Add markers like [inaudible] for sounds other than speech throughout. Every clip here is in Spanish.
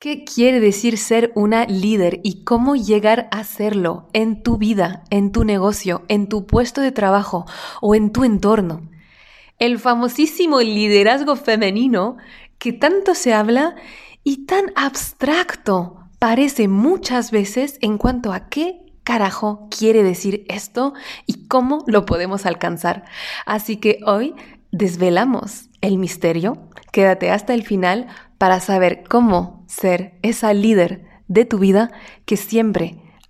¿Qué quiere decir ser una líder y cómo llegar a serlo en tu vida, en tu negocio, en tu puesto de trabajo o en tu entorno? El famosísimo liderazgo femenino que tanto se habla y tan abstracto parece muchas veces en cuanto a qué carajo quiere decir esto y cómo lo podemos alcanzar. Así que hoy desvelamos el misterio. Quédate hasta el final para saber cómo ser esa líder de tu vida que siempre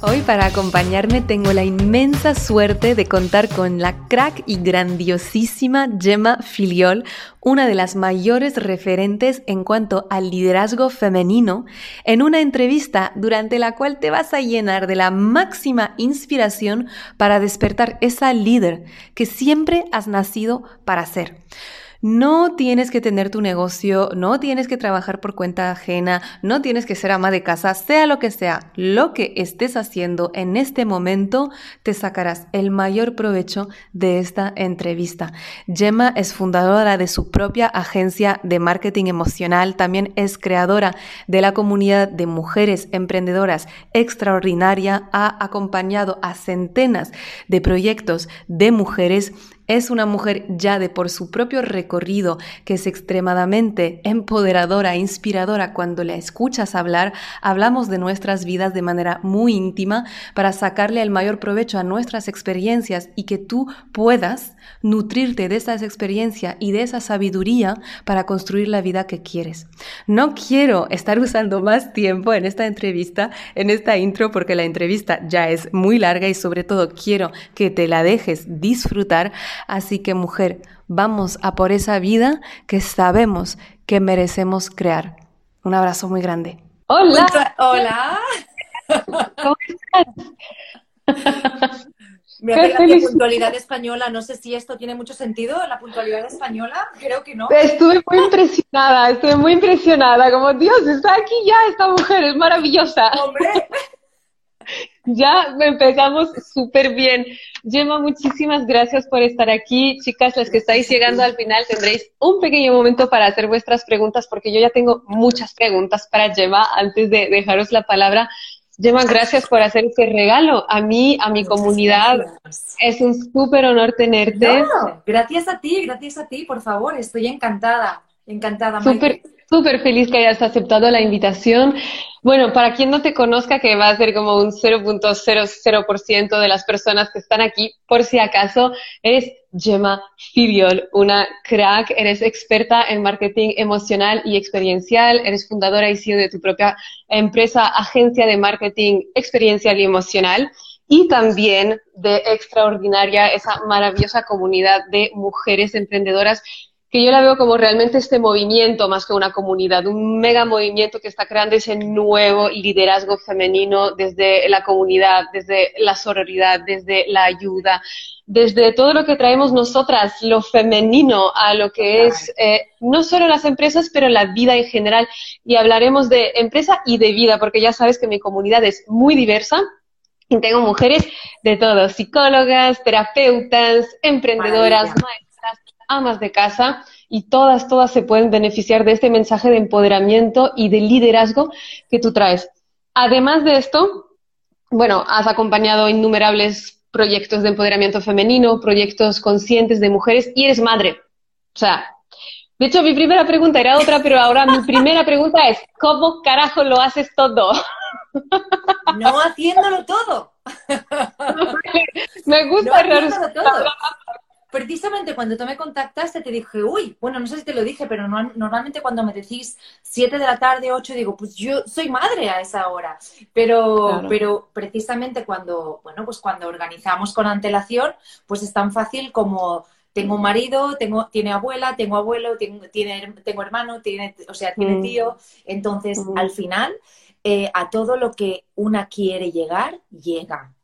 Hoy para acompañarme tengo la inmensa suerte de contar con la crack y grandiosísima Gemma Filiol, una de las mayores referentes en cuanto al liderazgo femenino, en una entrevista durante la cual te vas a llenar de la máxima inspiración para despertar esa líder que siempre has nacido para ser. No tienes que tener tu negocio, no tienes que trabajar por cuenta ajena, no tienes que ser ama de casa, sea lo que sea, lo que estés haciendo en este momento, te sacarás el mayor provecho de esta entrevista. Gemma es fundadora de su propia agencia de marketing emocional, también es creadora de la comunidad de mujeres emprendedoras extraordinaria, ha acompañado a centenas de proyectos de mujeres es una mujer ya de por su propio recorrido que es extremadamente empoderadora, inspiradora. Cuando la escuchas hablar, hablamos de nuestras vidas de manera muy íntima para sacarle el mayor provecho a nuestras experiencias y que tú puedas nutrirte de esas experiencias y de esa sabiduría para construir la vida que quieres. No quiero estar usando más tiempo en esta entrevista, en esta intro, porque la entrevista ya es muy larga y sobre todo quiero que te la dejes disfrutar Así que mujer, vamos a por esa vida que sabemos que merecemos crear. Un abrazo muy grande. Hola. Hola. ¿Cómo estás? Me la puntualidad española. No sé si esto tiene mucho sentido, la puntualidad española. Creo que no. Estuve muy impresionada, estuve muy impresionada. Como, Dios, está aquí ya esta mujer, es maravillosa. Hombre. Ya empezamos súper bien. Gemma, muchísimas gracias por estar aquí. Chicas, las que estáis llegando al final, tendréis un pequeño momento para hacer vuestras preguntas, porque yo ya tengo muchas preguntas para Gemma antes de dejaros la palabra. Gemma, gracias por hacer este regalo. A mí, a mi comunidad, es un súper honor tenerte. gracias a ti, gracias a ti, por favor. Estoy encantada, encantada. Súper, súper feliz que hayas aceptado la invitación. Bueno, para quien no te conozca, que va a ser como un 0.00% de las personas que están aquí, por si acaso, eres Gemma Fibiol, una crack, eres experta en marketing emocional y experiencial, eres fundadora y CEO de tu propia empresa, agencia de marketing experiencial y emocional. Y también de extraordinaria, esa maravillosa comunidad de mujeres emprendedoras que yo la veo como realmente este movimiento más que una comunidad, un mega movimiento que está creando ese nuevo liderazgo femenino desde la comunidad, desde la sororidad, desde la ayuda, desde todo lo que traemos nosotras, lo femenino a lo que es eh, no solo las empresas, pero la vida en general. Y hablaremos de empresa y de vida, porque ya sabes que mi comunidad es muy diversa. Y tengo mujeres de todo, psicólogas, terapeutas, emprendedoras, maestras amas de casa y todas, todas se pueden beneficiar de este mensaje de empoderamiento y de liderazgo que tú traes. Además de esto, bueno, has acompañado innumerables proyectos de empoderamiento femenino, proyectos conscientes de mujeres y eres madre. O sea, de hecho, mi primera pregunta era otra, pero ahora mi primera pregunta es, ¿cómo carajo lo haces todo? No haciéndolo todo. [laughs] Me gusta no precisamente cuando tú me contactaste te dije, uy, bueno, no sé si te lo dije, pero normalmente cuando me decís 7 de la tarde, 8, digo, pues yo soy madre a esa hora. Pero, pero precisamente cuando, bueno, pues cuando organizamos con antelación, pues es tan fácil como tengo un marido, tengo, tiene abuela, tengo abuelo, tengo, tiene, tengo hermano, tiene, o sea, tiene mm. tío. Entonces, mm. al final, eh, a todo lo que una quiere llegar, llega.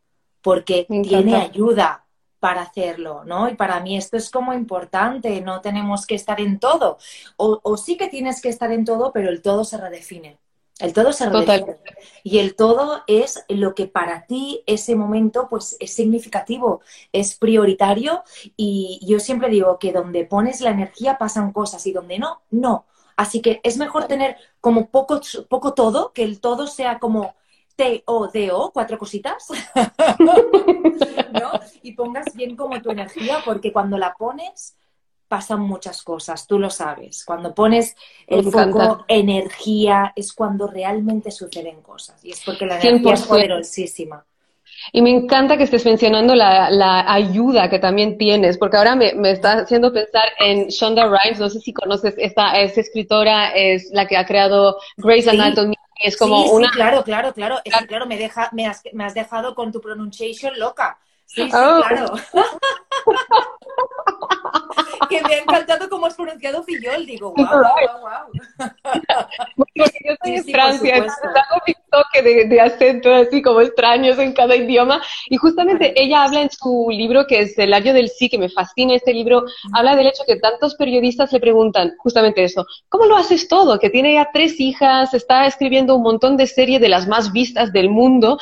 Porque tiene ayuda para hacerlo, ¿no? Y para mí esto es como importante, no tenemos que estar en todo. O, o sí que tienes que estar en todo, pero el todo se redefine. El todo se redefine. Y el todo es lo que para ti ese momento pues es significativo, es prioritario y yo siempre digo que donde pones la energía pasan cosas y donde no, no. Así que es mejor tener como poco, poco todo, que el todo sea como T-O-D-O, cuatro cositas, [laughs] ¿no? Y pongas bien como tu energía, porque cuando la pones, pasan muchas cosas, tú lo sabes. Cuando pones el foco energía es cuando realmente suceden cosas y es porque la energía es poderosísima. Y me encanta que estés mencionando la, ayuda que también tienes, porque ahora me, está haciendo pensar en Shonda Rhimes, no sé si conoces, esta es escritora, es la que ha creado Grey's Anatomy, es como una... claro, claro, claro, claro, me, deja, me, has, me has dejado con tu pronunciation loca. Sí, sí, oh. claro. [laughs] que me ha encantado cómo has pronunciado Fillol. Digo, wow, wow, wow. Porque yo soy de Francia, hago mi toque de, de, acento así como extraños en cada idioma. Y justamente ella habla en su libro, que es El año del sí, que me fascina este libro, habla del hecho que tantos periodistas le preguntan justamente eso, ¿cómo lo haces todo? Que tiene ya tres hijas, está escribiendo un montón de series de las más vistas del mundo.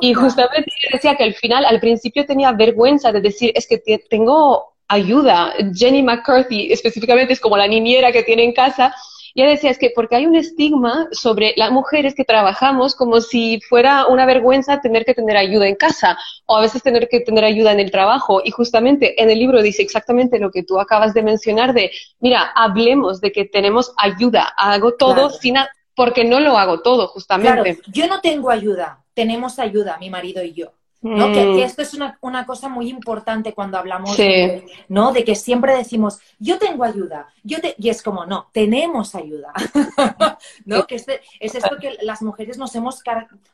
Y justamente decía que al final, al principio tenía vergüenza de decir, es que tengo ayuda. Jenny McCarthy específicamente es como la niñera que tiene en casa. Y ella decía, es que porque hay un estigma sobre las mujeres que trabajamos como si fuera una vergüenza tener que tener ayuda en casa o a veces tener que tener ayuda en el trabajo. Y justamente en el libro dice exactamente lo que tú acabas de mencionar de, mira, hablemos de que tenemos ayuda, hago todo sin porque no lo hago todo, justamente. yo no tengo ayuda, tenemos ayuda, mi marido y yo. ¿No? Que, mm. esto es una, cosa muy importante cuando hablamos, de, ¿no? De que siempre decimos, yo tengo ayuda, yo te... y es como, no, tenemos ayuda, [laughs] ¿no? Que este, es esto que las mujeres nos hemos...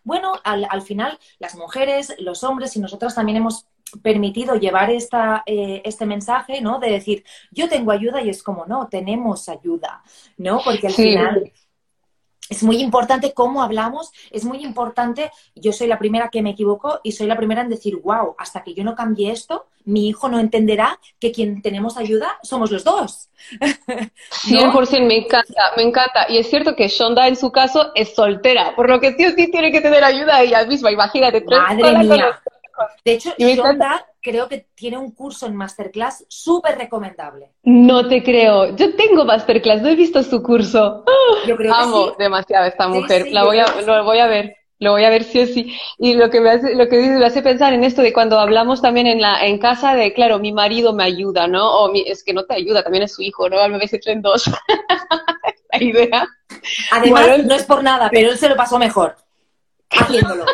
Bueno, al, final, las mujeres, los hombres y nosotras también hemos permitido llevar esta, eh, este mensaje, ¿no? De decir, yo tengo ayuda y es como, no, tenemos ayuda, ¿no? Porque al final es muy importante cómo hablamos, es muy importante, yo soy la primera que me equivoco y soy la primera en decir, wow, hasta que yo no cambie esto, mi hijo no entenderá que quien tenemos ayuda somos los dos. [laughs] 100% me encanta, me encanta. Y es cierto que Shonda en su caso es soltera, por lo que sí o sí tiene que tener ayuda ella misma, imagínate. Madre mía. De hecho, Shonda creo que tiene un curso en Masterclass súper recomendable. No te creo. Yo tengo Masterclass, no he visto su curso. Yo creo que Amo demasiado a esta mujer. La voy a, lo voy a ver. Lo voy a ver sí o sí. Y lo que me hace, lo que me hace pensar en esto de cuando hablamos también en la, en casa de, claro, mi marido me ayuda, ¿no? O es que no te ayuda, también es su hijo, ¿no? Al me se en dos. [laughs] la idea. Además, no es por nada, pero él se lo pasó mejor [laughs] haciéndolo.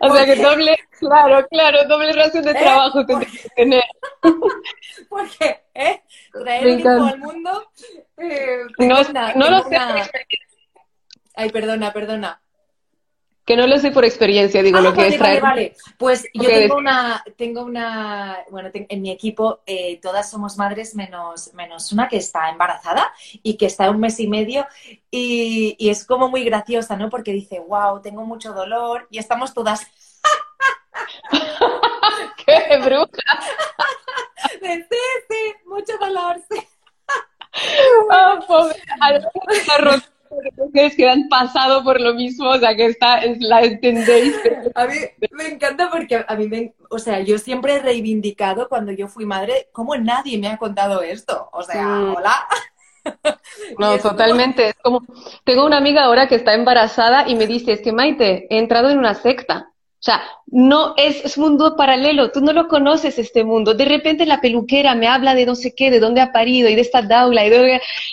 O sea que doble, claro, claro, doble razón de ¿Eh? trabajo que tener. [laughs] Porque, ¿eh? Traer un hijo al mundo. Eh, no, no lo sé. Ay, perdona, perdona. Que no lo sé por experiencia, digo, lo que es traer. Vale, Pues yo tengo una, tengo una, bueno, en mi equipo eh, todas somos madres menos, menos una que está embarazada y que está un mes y medio y, y es como muy graciosa, ¿no? Porque dice, wow, tengo mucho dolor y estamos todas... [laughs] ¡Qué bruja! [laughs] sí, sí, mucho dolor, sí. Oh, pobre mujeres que han pasado por lo mismo, o sea, que está, la entendéis. A mí me encanta porque a mí, me, o sea, yo siempre he reivindicado cuando yo fui madre, como nadie me ha contado esto. O sea, mm. hola. [laughs] No, totalmente. Es como, tengo una amiga ahora que está embarazada y me dice, es que Maite, he entrado en una secta. O sea, no es, es mundo paralelo, tú no lo conoces este mundo. De repente la peluquera me habla de no sé qué, de dónde ha parido y de esta daula y,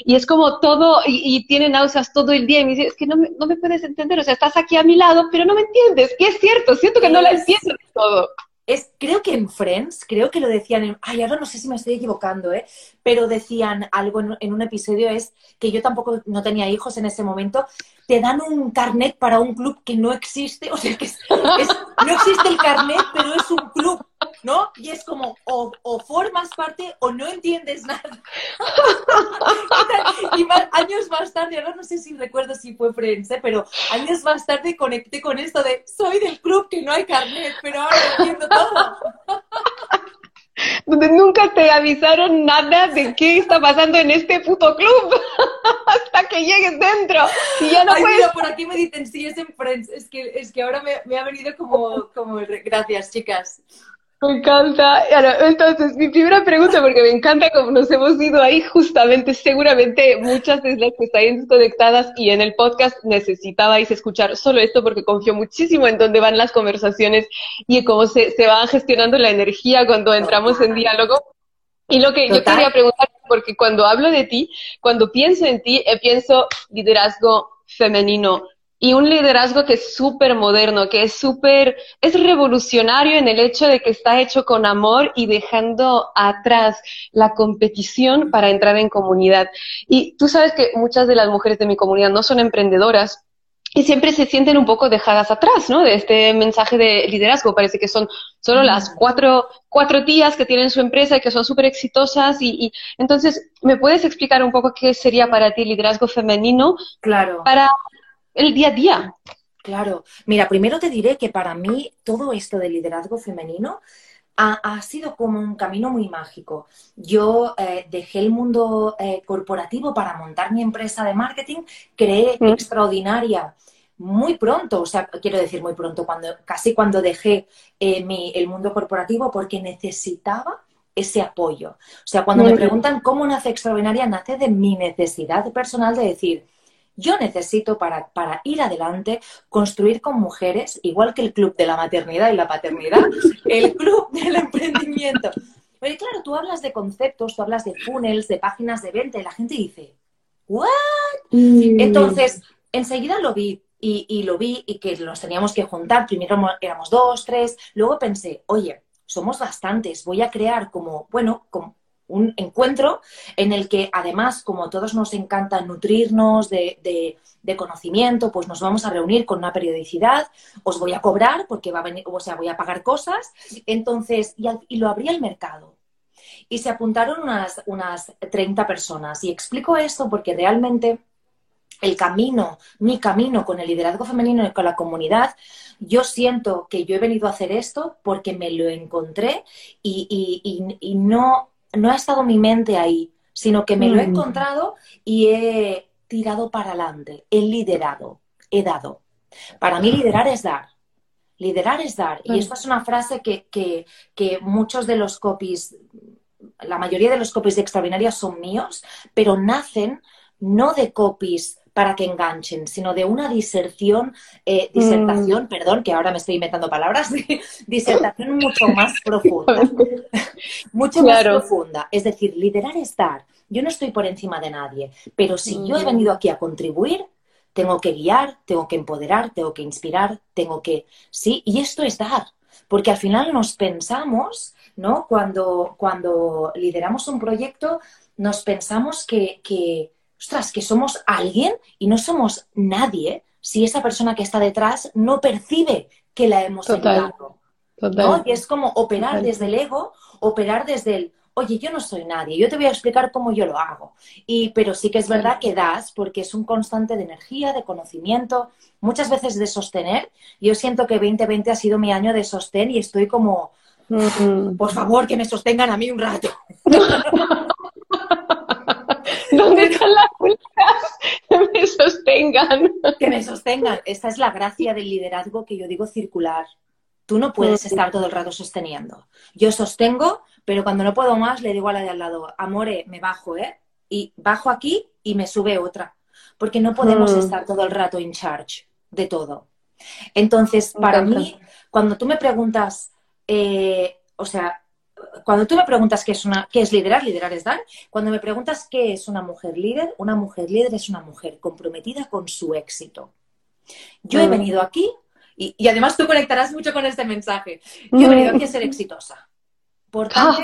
y es como todo, y, tiene náuseas todo el día y me dice, es que no me, no me puedes entender, o sea, estás aquí a mi lado, pero no me entiendes. Y es cierto, siento que no la entiendo todo. es, creo que en Friends, creo que lo decían en, ay, ahora no sé si me estoy equivocando, ¿eh? pero decían algo en, un episodio, es que yo tampoco no tenía hijos en ese momento, te dan un carnet para un club que no existe, o sea, que no existe el carnet, pero es un club, ¿no? Y es como, o, formas parte o no entiendes nada. [laughs] y años más tarde, ahora no sé si recuerdo si fue Friends, ¿eh? pero años más tarde conecté con esto de, soy del club que no hay carnet, pero ahora entiendo todo donde nunca te avisaron nada de qué está pasando en este puto club [laughs] hasta que llegues dentro y ya no Ay, puedes... por aquí me dicen, sí, es en Friends, es que, es que ahora me, me ha venido como, como, gracias, chicas. Me encanta. Entonces, mi primera pregunta, porque me encanta cómo nos hemos ido ahí, justamente, seguramente muchas de las que están conectadas y en el podcast necesitabais escuchar solo esto porque confío muchísimo en dónde van las conversaciones y cómo se, se va gestionando la energía cuando entramos en diálogo. Y lo que yo quería preguntar, porque cuando hablo de ti, cuando pienso en ti, eh, pienso liderazgo femenino, y un liderazgo que es súper moderno, que es súper, es revolucionario en el hecho de que está hecho con amor y dejando atrás la competición para entrar en comunidad. Y tú sabes que muchas de las mujeres de mi comunidad no son emprendedoras, y siempre se sienten un poco dejadas atrás, ¿no? De este mensaje de liderazgo. Parece que son solo las cuatro, cuatro tías que tienen su empresa y que son súper exitosas. Y, y, entonces, ¿me puedes explicar un poco qué sería para ti liderazgo femenino? Claro. Para el día a día. Claro. Mira, primero te diré que para mí todo esto de liderazgo femenino ha, sido como un camino muy mágico. Yo eh, dejé el mundo eh, corporativo para montar mi empresa de marketing, creé mm. extraordinaria muy pronto, o sea, quiero decir muy pronto, cuando, casi cuando dejé eh, mi, el mundo corporativo porque necesitaba ese apoyo. O sea, cuando me preguntan cómo nace extraordinaria, nace de mi necesidad personal de decir, yo necesito para, para, ir adelante construir con mujeres, igual que el club de la maternidad y la paternidad, [laughs] el club del emprendimiento. Oye, claro, tú hablas de conceptos, tú hablas de funnels, de páginas de venta y la gente dice, ¿what? Mm. Entonces, enseguida lo vi y, y, lo vi y que nos teníamos que juntar. Primero éramos dos, tres, luego pensé, oye, somos bastantes, voy a crear como, bueno, como un encuentro en el que además, como todos nos encanta nutrirnos de, conocimiento, pues nos vamos a reunir con una periodicidad, os voy a cobrar porque va a venir, o sea, voy a pagar cosas, entonces, y, lo abrí al mercado. Y se apuntaron unas, unas 30 personas. Y explico esto porque realmente el camino, mi camino con el liderazgo femenino y con la comunidad, yo siento que yo he venido a hacer esto porque me lo encontré y no no ha estado mi mente ahí, sino que me lo he mm. encontrado y he tirado para adelante, he liderado, he dado. Para mí liderar es dar. Liderar es dar. Y esta es una frase que, que, muchos de los copies, la mayoría de los copies de Extraordinaria son míos, pero nacen no de copies para que enganchen, sino de una diserción, eh, disertación, mm. perdón, que ahora me estoy inventando palabras, [laughs] disertación mucho más [laughs] profunda. [laughs] mucho más profunda. Es decir, liderar es dar. Yo no estoy por encima de nadie, pero si yo he mm. venido aquí a contribuir, tengo que guiar, tengo que empoderar, tengo que inspirar, tengo que... Sí, y esto es dar. Porque al final nos pensamos, ¿no? Cuando, cuando lideramos un proyecto, nos pensamos que, que ostras, que somos alguien y no somos nadie si esa persona que está detrás no percibe que la hemos Total. ¿no? Y es como operar desde el ego, operar desde el, oye, yo no soy nadie, yo te voy a explicar cómo yo lo hago. Y, pero sí que es verdad que das, porque es un constante de energía, de conocimiento, muchas veces de sostener. Yo siento que 2020 ha sido mi año de sostén y estoy como, por favor, que me sostengan a mí un rato. [laughs] ¿Dónde están las [laughs] que me sostengan? Que me sostengan. Esta es la gracia del liderazgo que yo digo circular. Tú no puedes estar todo el rato sosteniendo. Yo sostengo, pero cuando no puedo más le digo a la de al lado, amore, me bajo, ¿eh? Y bajo aquí y me sube otra. Porque no podemos mm. estar todo el rato in charge de todo. Entonces, para mí, cuando tú me preguntas, eh, o sea, cuando tú me preguntas qué es, una, qué es liderar, liderar es dar. Cuando me preguntas qué es una mujer líder, una mujer líder es una mujer comprometida con su éxito. Yo he mm. venido aquí y, además tú conectarás mucho con este mensaje. Yo he venido aquí a ser exitosa. Por tanto,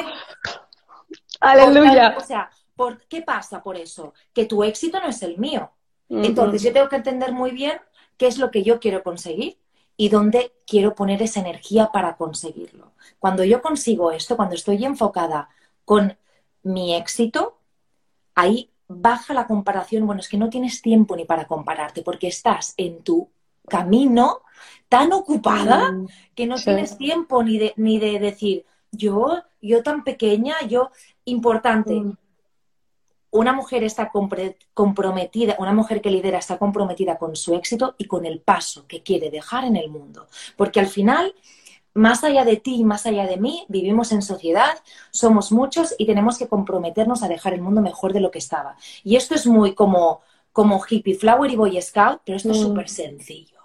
ah. aleluya. o sea, ¿por, ¿qué pasa por eso? Que tu éxito no es el mío. Entonces yo tengo que entender muy bien qué es lo que yo quiero conseguir y dónde quiero poner esa energía para conseguirlo. Cuando yo consigo esto, cuando estoy enfocada con mi éxito, ahí baja la comparación. Bueno, es que no tienes tiempo ni para compararte porque estás en tu camino tan ocupada mm, que no tienes tiempo ni de, ni de decir, yo, yo tan pequeña, yo, importante. Mm. Una mujer está comprometida, una mujer que lidera está comprometida con su éxito y con el paso que quiere dejar en el mundo. Porque al final, más allá de ti y más allá de mí, vivimos en sociedad, somos muchos y tenemos que comprometernos a dejar el mundo mejor de lo que estaba. Y esto es muy como, como hippie flower y boy scout, pero esto es mm. súper sencillo.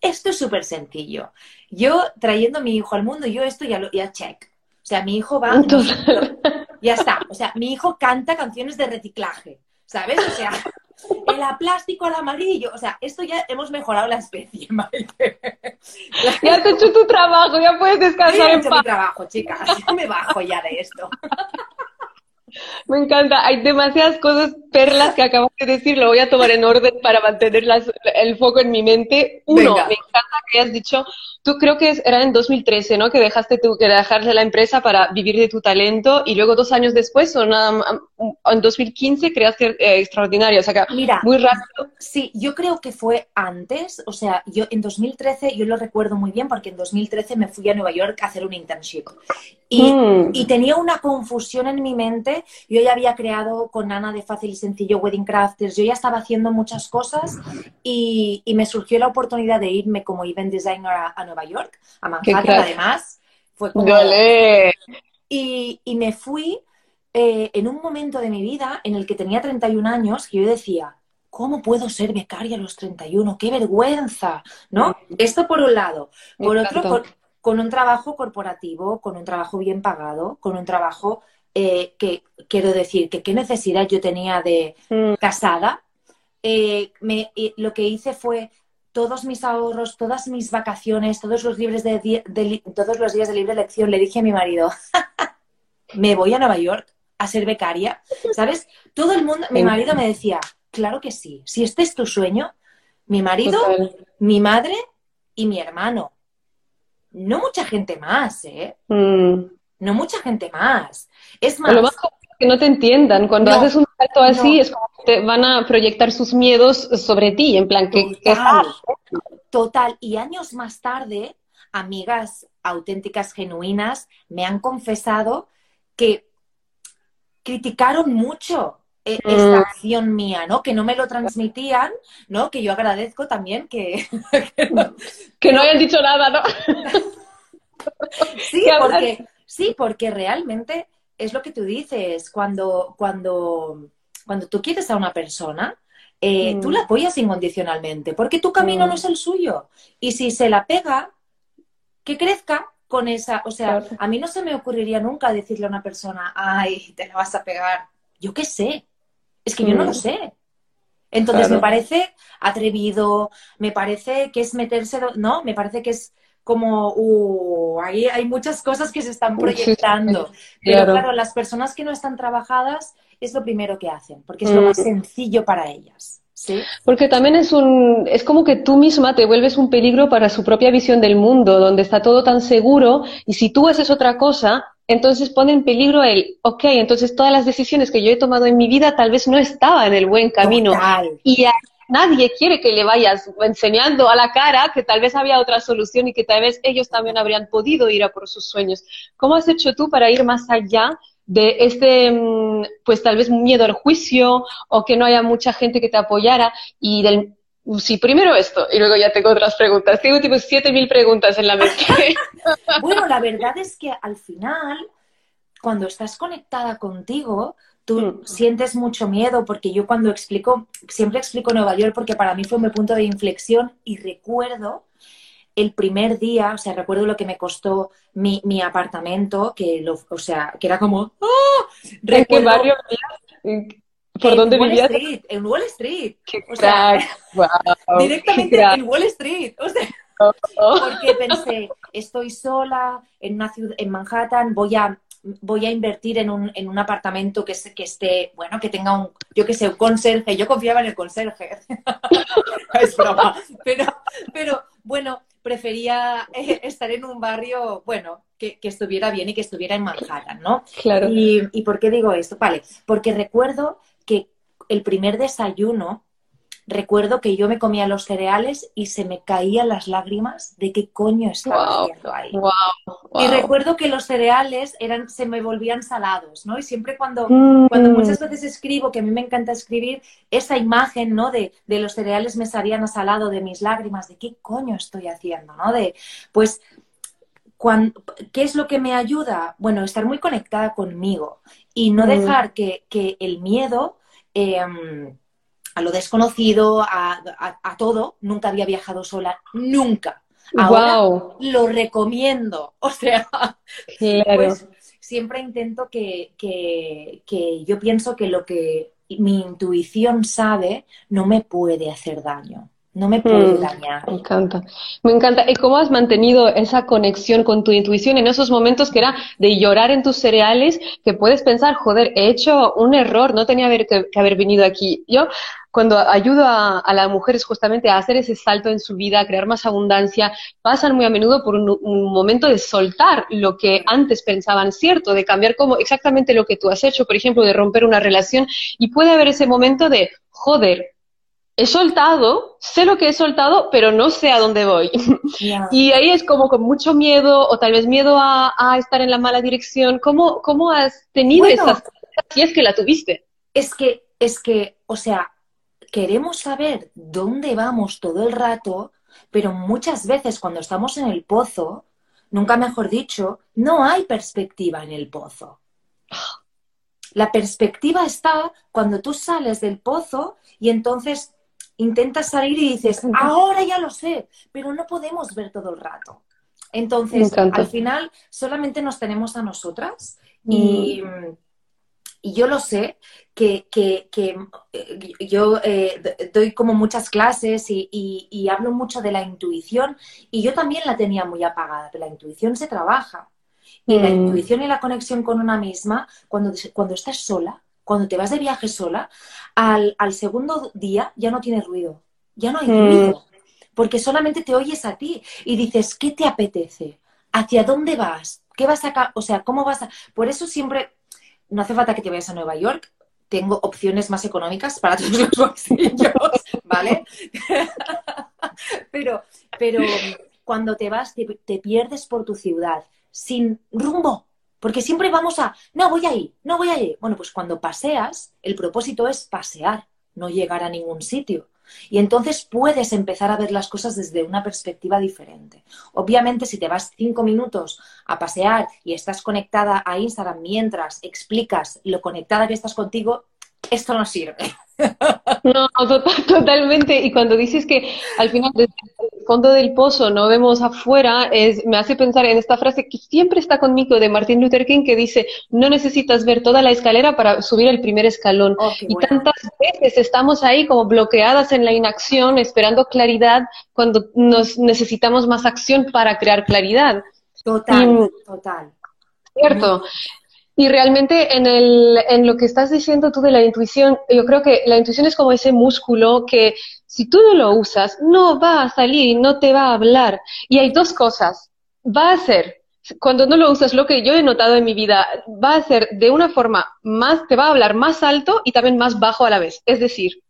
Esto es súper sencillo. Yo trayendo a mi hijo al mundo, yo esto ya lo ya check. O sea, mi hijo va. [laughs] ya está. O sea, mi hijo canta canciones de reciclaje. ¿Sabes? O sea, el plástico al amarillo. O sea, esto ya hemos mejorado la especie, [laughs] Maite. Ya has hecho tu trabajo, ya puedes descansar en paz. mi trabajo, chicas. Yo me bajo ya de esto. Me encanta. Hay demasiadas cosas, perlas que acabas de decir. Lo voy a tomar en orden para mantener el foco en mi mente. Uno, me encanta que hayas dicho Tú creo que era en 2013, ¿no? Que dejaste tú que dejarse la empresa para vivir de tu talento y luego dos años después, o nada, en 2015 creaste eh, Extraordinario, o sea que Mira, muy rápido. Sí, yo creo que fue antes, o sea, yo en 2013, yo lo recuerdo muy bien porque en 2013 me fui a Nueva York a hacer un internship y, mm. y tenía una confusión en mi mente, yo ya había creado con Ana de Fácil y Sencillo Wedding Crafters, yo ya estaba haciendo muchas cosas y, y me surgió la oportunidad de irme como event designer a, a Nueva York, a Manhattan además. Fue como... Y, y, me fui eh, en un momento de mi vida en el que tenía 31 años que yo decía, ¿cómo puedo ser becaria a los 31? ¡Qué vergüenza! ¿No? Esto por un lado. Por otro, con, un trabajo corporativo, con un trabajo bien pagado, con un trabajo eh, que, quiero decir, que qué necesidad yo tenía de mm. casada. Eh, me, lo que hice fue todos mis ahorros, todas mis vacaciones, todos los, libres de, todos los días de libre elección, le dije a mi marido, [laughs] me voy a Nueva York a ser becaria, ¿sabes? Todo el mundo, mi marido me decía, claro que sí, si este es tu sueño, mi marido, mi madre y mi hermano. No mucha gente más, ¿eh? Mm. No mucha gente más. Es más que no te entiendan. Cuando haces un salto así, es como que te van a proyectar sus miedos sobre ti, en plan, que total, total. Y años más tarde, amigas auténticas, genuinas, me han confesado que criticaron mucho e-, mm. esta acción mía, ¿no? Que no me lo transmitían, ¿no? Que yo agradezco también que... [laughs] que, no, hayan dicho nada, ¿no? [laughs] sí, porque, sí, porque realmente es lo que tú dices, cuando, cuando, cuando tú quieres a una persona, eh, tú mm. la apoyas incondicionalmente, porque tu camino no mm. es el suyo. Y si se la pega, que crezca con esa, o sea, a mí no se me ocurriría nunca decirle a una persona, ay, te la vas a pegar. Yo qué sé, es que yo no lo mm. sé. Entonces me parece atrevido, me parece que es meterse, no, me parece que es como, uh, ahí hay muchas cosas que se están proyectando. Pero claro. las personas que no están trabajadas es lo primero que hacen, porque es lo más mm. sencillo para ellas. ¿Sí? Porque también es un, es como que tú misma te vuelves un peligro para su propia visión del mundo, donde está todo tan seguro, y si tú haces otra cosa, entonces pone en peligro el, ok, entonces todas las decisiones que yo he tomado en mi vida tal vez no estaban en el buen camino. Y nadie quiere que le vayas enseñando a la cara que tal vez había otra solución y que tal vez ellos también habrían podido ir a por sus sueños. ¿Cómo has hecho tú para ir más allá de este, mm, pues tal vez miedo al juicio o que no haya mucha gente que te apoyara y del... Sí, primero esto y luego ya tengo otras preguntas. Tengo tipo siete mil preguntas en la mente. [laughs] bueno, la verdad es que al final, cuando estás conectada contigo, tú sientes mucho miedo porque yo cuando explico, siempre explico Nueva York porque para mí fue mi punto de inflexión y recuerdo el primer día, o sea, recuerdo lo que me costó mi, mi apartamento, que lo, o sea, que era como, ¡oh! ¿En qué barrio ¿Por dónde vivías? en Wall Street. o sea, directamente en Wall Street. O sea, porque pensé, estoy sola en una ciudad, en Manhattan, voy a voy a invertir en un, en un apartamento que, que esté, bueno, que tenga un, yo que sé, un conserje. Yo confiaba en el conserje. [laughs] es broma. Pero, pero, bueno, prefería eh, estar en un barrio, bueno, que, que, estuviera bien y que estuviera en Manhattan, ¿no? Claro. Y, ¿Y por qué digo esto? Vale, porque recuerdo que el primer desayuno recuerdo que yo me comía los cereales y se me caían las lágrimas de qué coño estaba haciendo ahí. Y recuerdo que los cereales eran, se me volvían salados, ¿no? Y siempre cuando, cuando mm. muchas veces escribo, que a mí me encanta escribir, esa imagen, ¿no? De, de los cereales me salían a salado de mis lágrimas, de qué coño estoy haciendo, ¿no? De, pues, ¿qué es lo que me ayuda? Bueno, estar muy conectada conmigo y no mm. dejar que, que el miedo... Eh, a lo desconocido, a, todo. Nunca había viajado sola, nunca. Ahora lo recomiendo. [laughs] O sea, pues siempre intento que, que yo pienso que lo que mi intuición sabe no me puede hacer daño. No me puede mm, dañar. Me encanta. Me encanta. ¿Y cómo has mantenido esa conexión con tu intuición en esos momentos que era de llorar en tus cereales, que puedes pensar, joder, he hecho un error, no tenía que, haber venido aquí? Yo, cuando ayudo a, las mujeres justamente a hacer ese salto en su vida, a crear más abundancia, pasan muy a menudo por un, un momento de soltar lo que antes pensaban cierto, de cambiar como exactamente lo que tú has hecho, por ejemplo, de romper una relación, y puede haber ese momento de, joder, he soltado, sé lo que he soltado, pero no sé a dónde voy. [laughs] Y ahí es como con mucho miedo o tal vez miedo a, estar en la mala dirección. ¿Cómo, cómo has tenido esas si es que la tuviste? Es que, es que, o sea, queremos saber dónde vamos todo el rato, pero muchas veces cuando estamos en el pozo, nunca mejor dicho, no hay perspectiva en el pozo. La perspectiva está cuando tú sales del pozo y entonces intentas salir y dices, ahora ya lo sé, pero no podemos ver todo el rato. Entonces, al final, solamente nos tenemos a nosotras y, mm. yo lo sé, que, eh, yo eh, doy como muchas clases y, hablo mucho de la intuición y yo también la tenía muy apagada, pero la intuición se trabaja. Y la mm. intuición y la conexión con una misma, cuando, cuando estás sola, cuando te vas de viaje sola, al, segundo día ya no tienes ruido, ya no hay mm. ruido, porque solamente te oyes a ti y dices, ¿qué te apetece? ¿Hacia dónde vas? ¿Qué vas a... O sea, ¿cómo vas a...? Por eso siempre, no hace falta que te vayas a Nueva York, tengo opciones más económicas para [laughs] todos los bolsillos, ¿vale? [laughs] pero, pero cuando te vas, te pierdes por tu ciudad, sin rumbo, porque siempre vamos a, no, voy ahí, no voy ahí. Bueno, pues cuando paseas, el propósito es pasear, no llegar a ningún sitio. Y entonces puedes empezar a ver las cosas desde una perspectiva diferente. Obviamente, si te vas cinco minutos a pasear y estás conectada a Instagram mientras explicas lo conectada que estás contigo, esto no sirve. No, totalmente. Y cuando dices que al final desde el fondo del pozo no vemos afuera, es, me hace pensar en esta frase que siempre está conmigo de Martin Luther King que dice, no necesitas ver toda la escalera para subir el primer escalón. Oh, y tantas veces estamos ahí como bloqueadas en la inacción, esperando claridad cuando nos necesitamos más acción para crear claridad. Total, total. Cierto. Y realmente en, el, en lo que estás diciendo tú de la intuición, yo creo que la intuición es como ese músculo que si tú no lo usas, no va a salir no te va a hablar. Y hay dos cosas. Va a ser, cuando no lo usas, lo que yo he notado en mi vida, va a ser de una forma más, te va a hablar más alto y también más bajo a la vez. Es decir,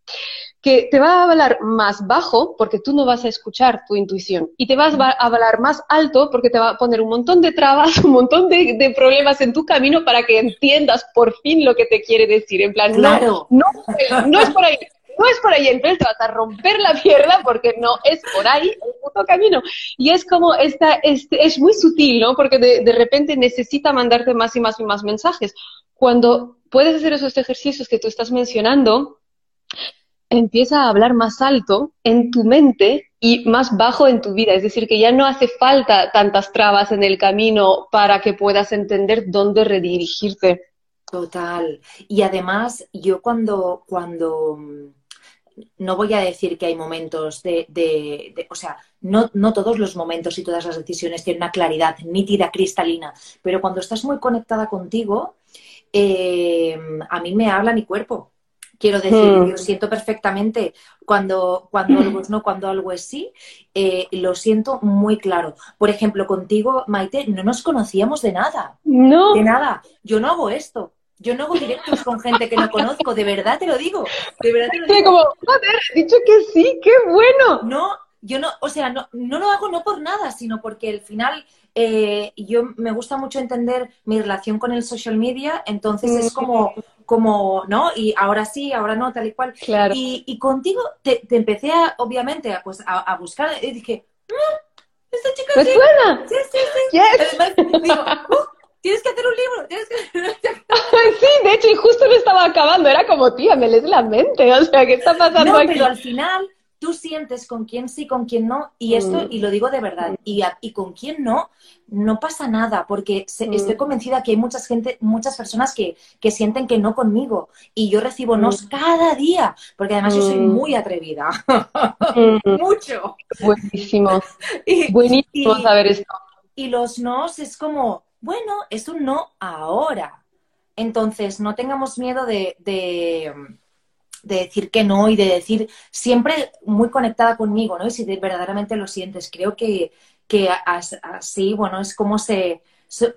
que te va a hablar más bajo porque tú no vas a escuchar tu intuición y te vas a hablar más alto porque te va a poner un montón de trabas, [laughs] un montón de, problemas en tu camino para que entiendas por fin lo que te quiere decir. En plan, no, no, no es por ahí. No es por ahí, entonces te vas a romper la pierna porque no es por ahí el puto camino. Y es como, esta, este, es muy sutil, ¿no? Porque de, de repente necesita mandarte más y más y más mensajes. Cuando puedes hacer esos ejercicios que tú estás mencionando, empieza a hablar más alto en tu mente y más bajo en tu vida. Es decir, que ya no hace falta tantas trabas en el camino para que puedas entender dónde redirigirte. Total. Y además, yo cuando, cuando no voy a decir que hay momentos de, de, o sea, no, no, todos los momentos y todas las decisiones tienen una claridad nítida, cristalina, pero cuando estás muy conectada contigo, eh, a mí me habla mi cuerpo. Quiero decir, hmm. yo siento perfectamente cuando, cuando algo es no, cuando algo es sí, eh, lo siento muy claro. Por ejemplo, contigo, Maite, no nos conocíamos de nada. No. De nada. Yo no hago esto. Yo no hago directos con gente que no conozco, de verdad te lo digo. De verdad te lo digo. como, joder, dicho que sí, qué bueno. No, yo no, o sea, no, no lo hago no por nada, sino porque al final eh, yo me gusta mucho entender mi relación con el social media, entonces es como, como, ¿no? Y ahora sí, ahora no, tal y cual. Claro. Y, contigo te, empecé a, obviamente, a, pues, a, buscar y dije, mm, esta chica ¿Me suena? Sí, sí, sí. Además, digo, uh, tienes que hacer un libro, tienes que... [laughs] sí, de hecho, y justo lo estaba acabando, era como, tía, me lees la mente, [laughs] o sea, ¿qué está pasando no, aquí? pero al final tú sientes con quién sí, con quién no, y esto, mm. y lo digo de verdad, y, y con quién no, no pasa nada, porque mm. estoy convencida que hay mucha gente, muchas personas que, que, sienten que no conmigo, y yo recibo nos mm. cada día, porque además yo soy muy atrevida, [laughs] mucho. Buenísimo, [laughs] buenísimo saber esto. Y los nos es como, bueno, es un no ahora. Entonces, no tengamos miedo de de decir que no y de decir siempre muy conectada conmigo, ¿no? Y si verdaderamente lo sientes, creo que, que así, bueno, es como se,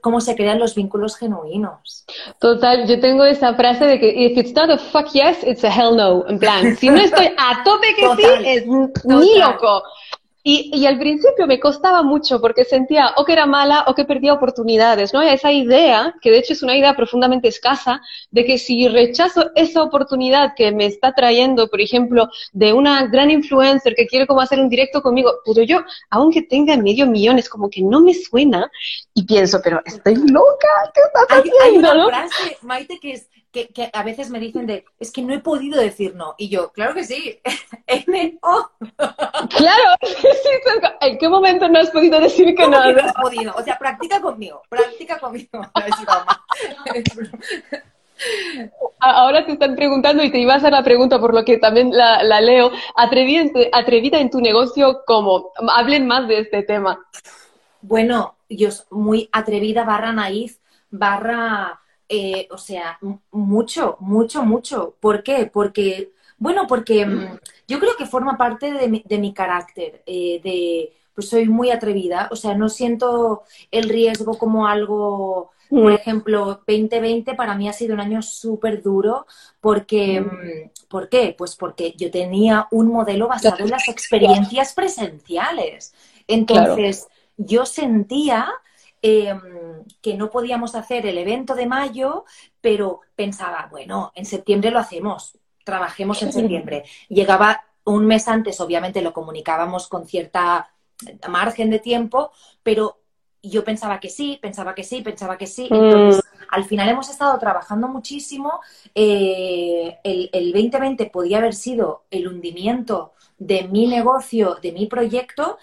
cómo se crean los vínculos genuinos. Total, yo tengo esa frase de que if it's not a fuck yes, it's a hell no. En plan, si no estoy a tope que sí, es ni loco. Y, al principio me costaba mucho porque sentía o que era mala o que perdía oportunidades, ¿no? Esa idea, que de hecho es una idea profundamente escasa, de que si rechazo esa oportunidad que me está trayendo, por ejemplo, de una gran influencer que quiere como hacer un directo conmigo, pero yo, aunque tenga medio millón, es como que no me suena y pienso, pero estoy loca, ¿qué estás haciendo? Hay una frase, Maite, que es que, a veces me dicen de, es que no he podido decir no. Y yo, claro que sí, [laughs] N-O. Claro, [laughs] ¿en qué momento no has podido decir que no? no has podido? O sea, practica conmigo, practica conmigo. [laughs] Ahora te están preguntando y te iba a hacer la pregunta, por lo que también la, leo. Atrevida, en tu negocio, ¿cómo? Hablen más de este tema. Bueno, yo muy atrevida barra naif, barra eh, o sea, mucho, mucho, mucho. ¿Por qué? Porque, bueno, porque mm, yo creo que forma parte de mi, de mi carácter, eh, de, pues soy muy atrevida, o sea, no siento el riesgo como algo, por mm. ejemplo, 2020 para mí ha sido un año súper duro porque, mm. ¿por qué? Pues porque yo tenía un modelo basado en las experiencias presenciales. Entonces, yo sentía Em, que no podíamos hacer el evento de mayo, pero pensaba, bueno, en septiembre lo hacemos, trabajemos en septiembre. Llegaba un mes antes, obviamente lo comunicábamos con cierta margen de tiempo, pero yo pensaba que sí, pensaba que sí, pensaba que sí. Mm. Entonces, al final hemos estado trabajando muchísimo. Eh, el, el 2020 podía haber sido el hundimiento de mi negocio, de mi proyecto,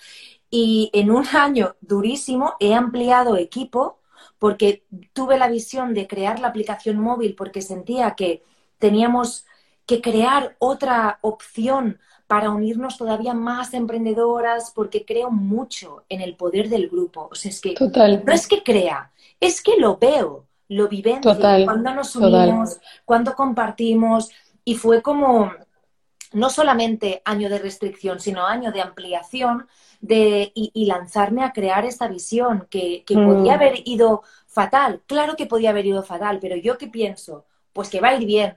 y en un año durísimo he ampliado equipo porque tuve la visión de crear la aplicación móvil porque sentía que teníamos que crear otra opción para unirnos todavía más emprendedoras porque creo mucho en el poder del grupo. O sea, es que no es que crea, es que lo veo, lo vivencio, cuando nos unimos, cuando compartimos y fue como no solamente año de restricción, sino año de ampliación de, y, lanzarme a crear esta visión que, que podía mm. haber ido fatal. Claro que podía haber ido fatal, pero yo qué pienso, pues que va a ir bien.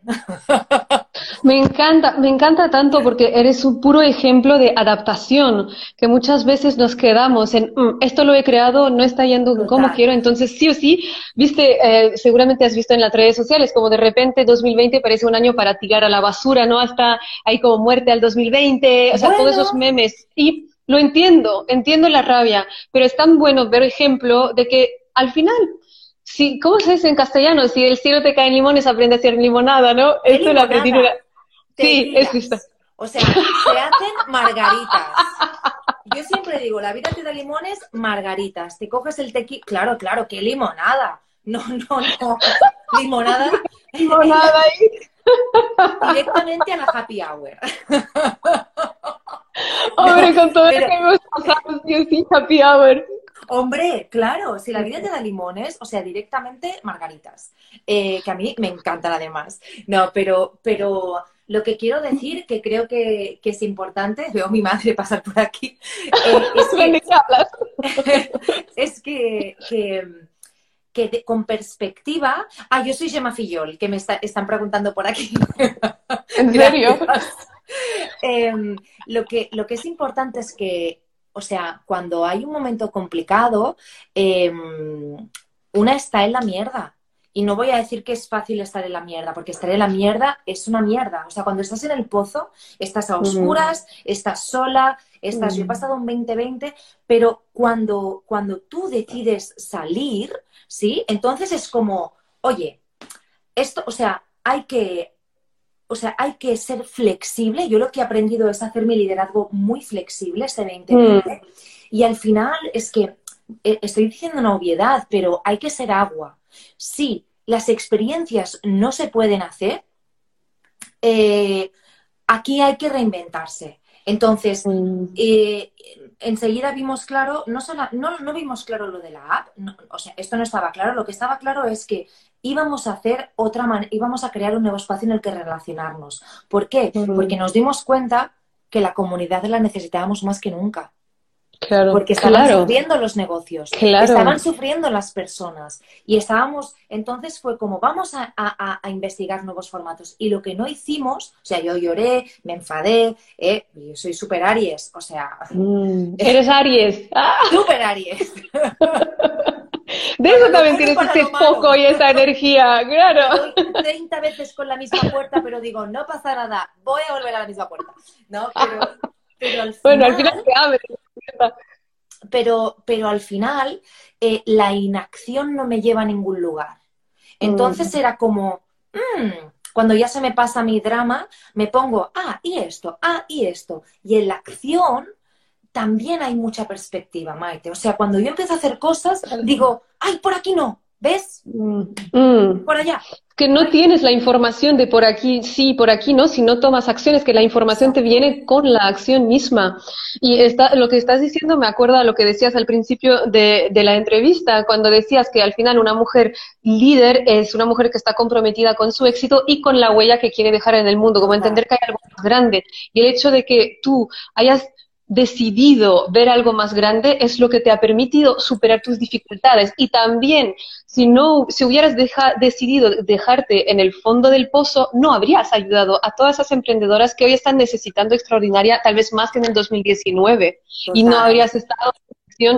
Me encanta, me encanta tanto porque eres un puro ejemplo de adaptación, que muchas veces nos quedamos en, mm, esto lo he creado, no está yendo como quiero, entonces sí o sí, viste, eh, seguramente has visto en las redes sociales, como de repente 2020 parece un año para tirar a la basura, ¿no? Hasta hay como muerte al 2020, o sea, todos esos memes. Y lo entiendo, entiendo la rabia, pero es tan bueno ver ejemplo de que al final Sí, ¿cómo se dice en castellano? Si el cielo te cae en limones, aprende a hacer limonada, ¿no? Esto lo aprendí. Sí, es esto. O sea, se hacen margaritas. Yo siempre digo, la vida te da limones, margaritas. Te coges el tequila. Claro, claro, qué limonada. No, no, no. Limonada. [laughs] Limonada ahí. directamente a la happy hour. Hombre, con todo lo que hemos pasado, sí, happy hour. Hombre, claro, si la vida te da limones, o sea, directamente margaritas, eh, que a mí me encantan además. No, pero, pero lo que quiero decir, que creo que, es importante, [laughs] veo a mi madre pasar por aquí, eh, es, que, [laughs] [laughs] que, con perspectiva... Ah, yo soy Gemma Fillol, que me están preguntando por aquí. ¿En serio? Em, lo, que, lo que es importante es que o sea, cuando hay un momento complicado, em, una está en la mierda. Y no voy a decir que es fácil estar en la mierda, porque estar en la mierda es una mierda. O sea, cuando estás en el pozo, estás a oscuras, estás sola, estás... Yo he pasado un 2020, pero cuando, cuando tú decides salir, ¿sí? Entonces es como, oye, esto, o sea, hay que, o sea, hay que ser flexible. Yo lo que he aprendido es hacer mi liderazgo muy flexible este 2020. Mm. Y al final es que eh, estoy diciendo una obviedad, pero hay que ser agua. Si las experiencias no se pueden hacer, eh, aquí hay que reinventarse. Entonces, mm. eh, enseguida vimos claro, no, solo, no, vimos claro lo de la app, o sea, esto no estaba claro, lo que estaba claro es que íbamos a hacer otra manera, íbamos a crear un nuevo espacio en el que relacionarnos. ¿Por qué? Porque nos dimos cuenta que la comunidad la necesitábamos más que nunca. Claro, porque estaban sufriendo los negocios, estaban sufriendo las personas y estábamos, entonces fue como vamos a, investigar nuevos formatos y lo que no hicimos, o sea, yo lloré, me enfadé, eh, yo soy super Aries, o sea... Mm, [laughs] eres Aries. Super Aries. [laughs] De eso también tienes ese foco y esa energía, claro. 30 veces con la misma puerta, pero digo, no pasa nada, voy a volver a la misma puerta. ¿no? Pero, al final, bueno, al final se abre. Pero, pero al final eh, la inacción no me lleva a ningún lugar. Entonces mm. era como, mm", cuando ya se me pasa mi drama, me pongo, ah, y esto, ah, y esto. Y en la acción también hay mucha perspectiva, Maite. O sea, cuando yo empiezo a hacer cosas, digo, ay, por aquí no, ¿ves? Mm. Por allá. Que no tienes la información de por aquí sí, por aquí no, si no tomas acciones, que la información te viene con la acción misma. Y está, lo que estás diciendo me acuerda a lo que decías al principio de, de la entrevista, cuando decías que al final una mujer líder es una mujer que está comprometida con su éxito y con la huella que quiere dejar en el mundo, como entender que hay algo más grande. Y el hecho de que tú hayas decidido ver algo más grande es lo que te ha permitido superar tus dificultades. Y también, si no, si hubieras decidido dejarte en el fondo del pozo, no habrías ayudado a todas esas emprendedoras que hoy están necesitando extraordinaria, tal vez más que en el 2019. Y no habrías estado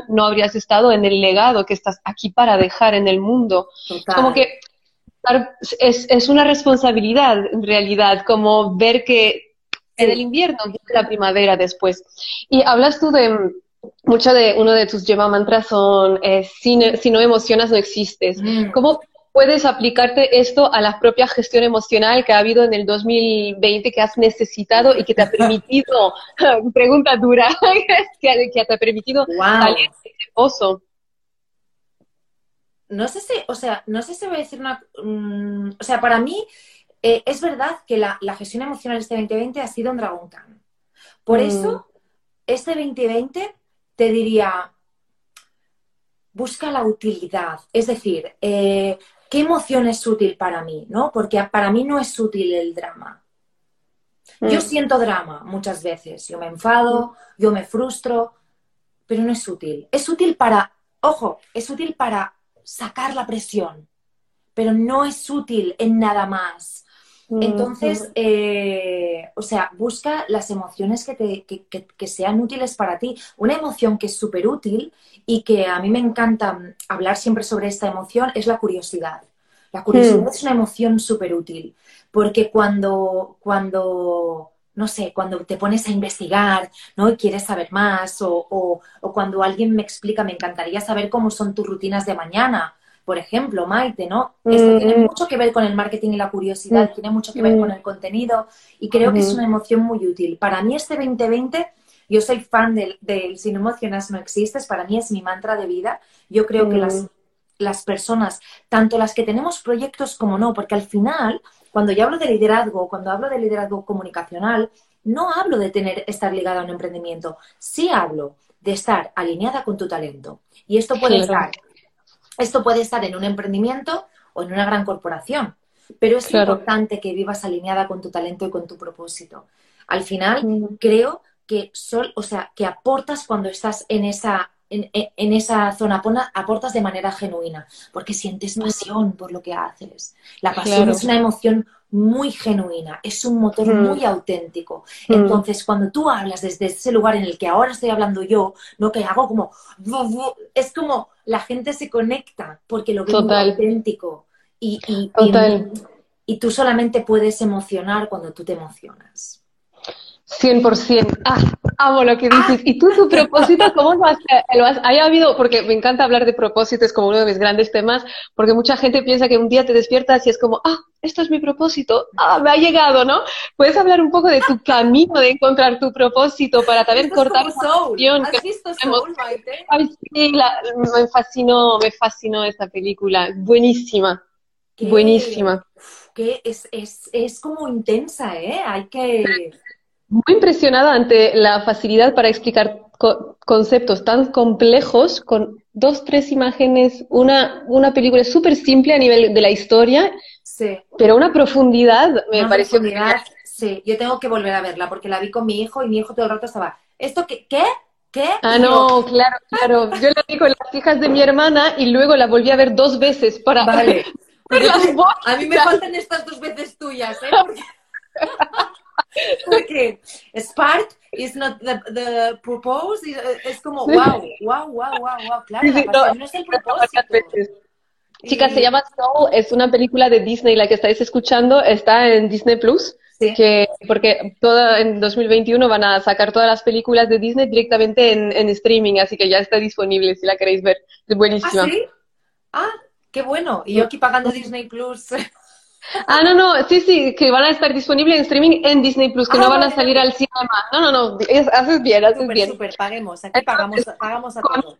no habrías estado en el legado que estás aquí para dejar en el mundo. Como que es, es una responsabilidad en realidad, como ver que en el invierno, y la primavera después. Y hablas tú de mucho de uno de tus lleva mantras son eh, si, no emocionas no existes. Mm. ¿Cómo puedes aplicarte esto a la propia gestión emocional que ha habido en el 2020 que has necesitado y que te ha [laughs] permitido, [laughs] pregunta dura, [laughs] que, te ha permitido salir de ese pozo? No sé si, o sea, no sé si voy a decir una, mm, o sea, para mí eh, es verdad que la, gestión emocional este 2020 ha sido un dragón can. Por mm. eso, este 2020 te diría, busca la utilidad. Es decir, eh, ¿qué emoción es útil para mí? ¿no? Porque para mí no es útil el drama. Yo mm. siento drama muchas veces. Yo me enfado, yo me frustro, pero no es útil. Es útil para, ojo, es útil para sacar la presión, pero no es útil en nada más. Entonces, eh, o sea, busca las emociones que, te, que, sean útiles para ti. Una emoción que es súper útil y que a mí me encanta hablar siempre sobre esta emoción es la curiosidad. La curiosidad mm. es una emoción súper útil porque cuando, cuando, no sé, cuando te pones a investigar, ¿no? Y quieres saber más o, o, o cuando alguien me explica, me encantaría saber cómo son tus rutinas de mañana por ejemplo, Maite, ¿no? Esto tiene mm. mucho que ver con el marketing y la curiosidad, mm. tiene mucho que ver con el contenido y creo que es una emoción muy útil. Para mí este 2020, yo soy fan del, del Si no emocionas no existes, para mí es mi mantra de vida. Yo creo que las, las personas, tanto las que tenemos proyectos como no, porque al final, cuando yo hablo de liderazgo, cuando hablo de liderazgo comunicacional, no hablo de tener estar ligada a un emprendimiento, sí hablo de estar alineada con tu talento. Y esto puede estar, esto puede estar en un emprendimiento o en una gran corporación, pero es importante que vivas alineada con tu talento y con tu propósito. Al final, mm. creo que sol, o sea, que aportas cuando estás en esa en, esa zona, aportas de manera genuina, porque sientes pasión por lo que haces. La pasión es una emoción muy genuina, es un motor mm. muy auténtico. Mm. Entonces, cuando tú hablas desde ese lugar en el que ahora estoy hablando yo, no que hago como, es como la gente se conecta porque lo veo muy auténtico. Y, y, y tú solamente puedes emocionar cuando tú te emocionas. 100%. Ah, amo lo que dices. ¿Y tú tu [laughs] propósito cómo lo has, lo has, haya habido? Porque me encanta hablar de propósitos como uno de mis grandes temas, porque mucha gente piensa que un día te despiertas y es como, ah, esto es mi propósito, ah, me ha llegado, ¿no? ¿Puedes hablar un poco de tu camino de encontrar tu propósito para también cortar Soul. ¿Has visto Soul, Ay, sí, me fascinó, me fascinó esta película. Buenísima. Buenísima. Que es, es, es como intensa, ¿eh? Hay que muy impresionada ante la facilidad para explicar conceptos tan complejos con dos, tres imágenes, una, una película súper simple a nivel de la historia, sí. pero una profundidad me pareció... Profundidad, sí, yo tengo que volver a verla porque la vi con mi hijo y mi hijo todo el rato estaba, ¿esto qué? ¿Qué? ¿Qué? Ah, no, claro, claro. Yo la vi con las hijas de mi hermana y luego la volví a ver dos veces para vale. [laughs] A mí me faltan estas dos veces tuyas, ¿eh? Porque [laughs] Spark is not the, the purpose, es como wow, wow, wow, wow, wow, claro, la no, es el propósito. Chicas, se llama Soul, es una película de Disney, la que estáis escuchando, está en Disney Plus. Que, porque toda, en 2021 van a sacar todas las películas de Disney directamente en, en streaming, así que ya está disponible si la queréis ver. Es buenísima. ¿Ah, sí? Ah, qué bueno. Y yo aquí pagando Disney Plus. Ah, no, no, sí, sí, que van a estar disponibles en streaming en Disney Plus, que no ah, van a salir al cinema. No, no, no, haces bien, haces bien. Súper, paguemos, aquí pagamos, pagamos a todos.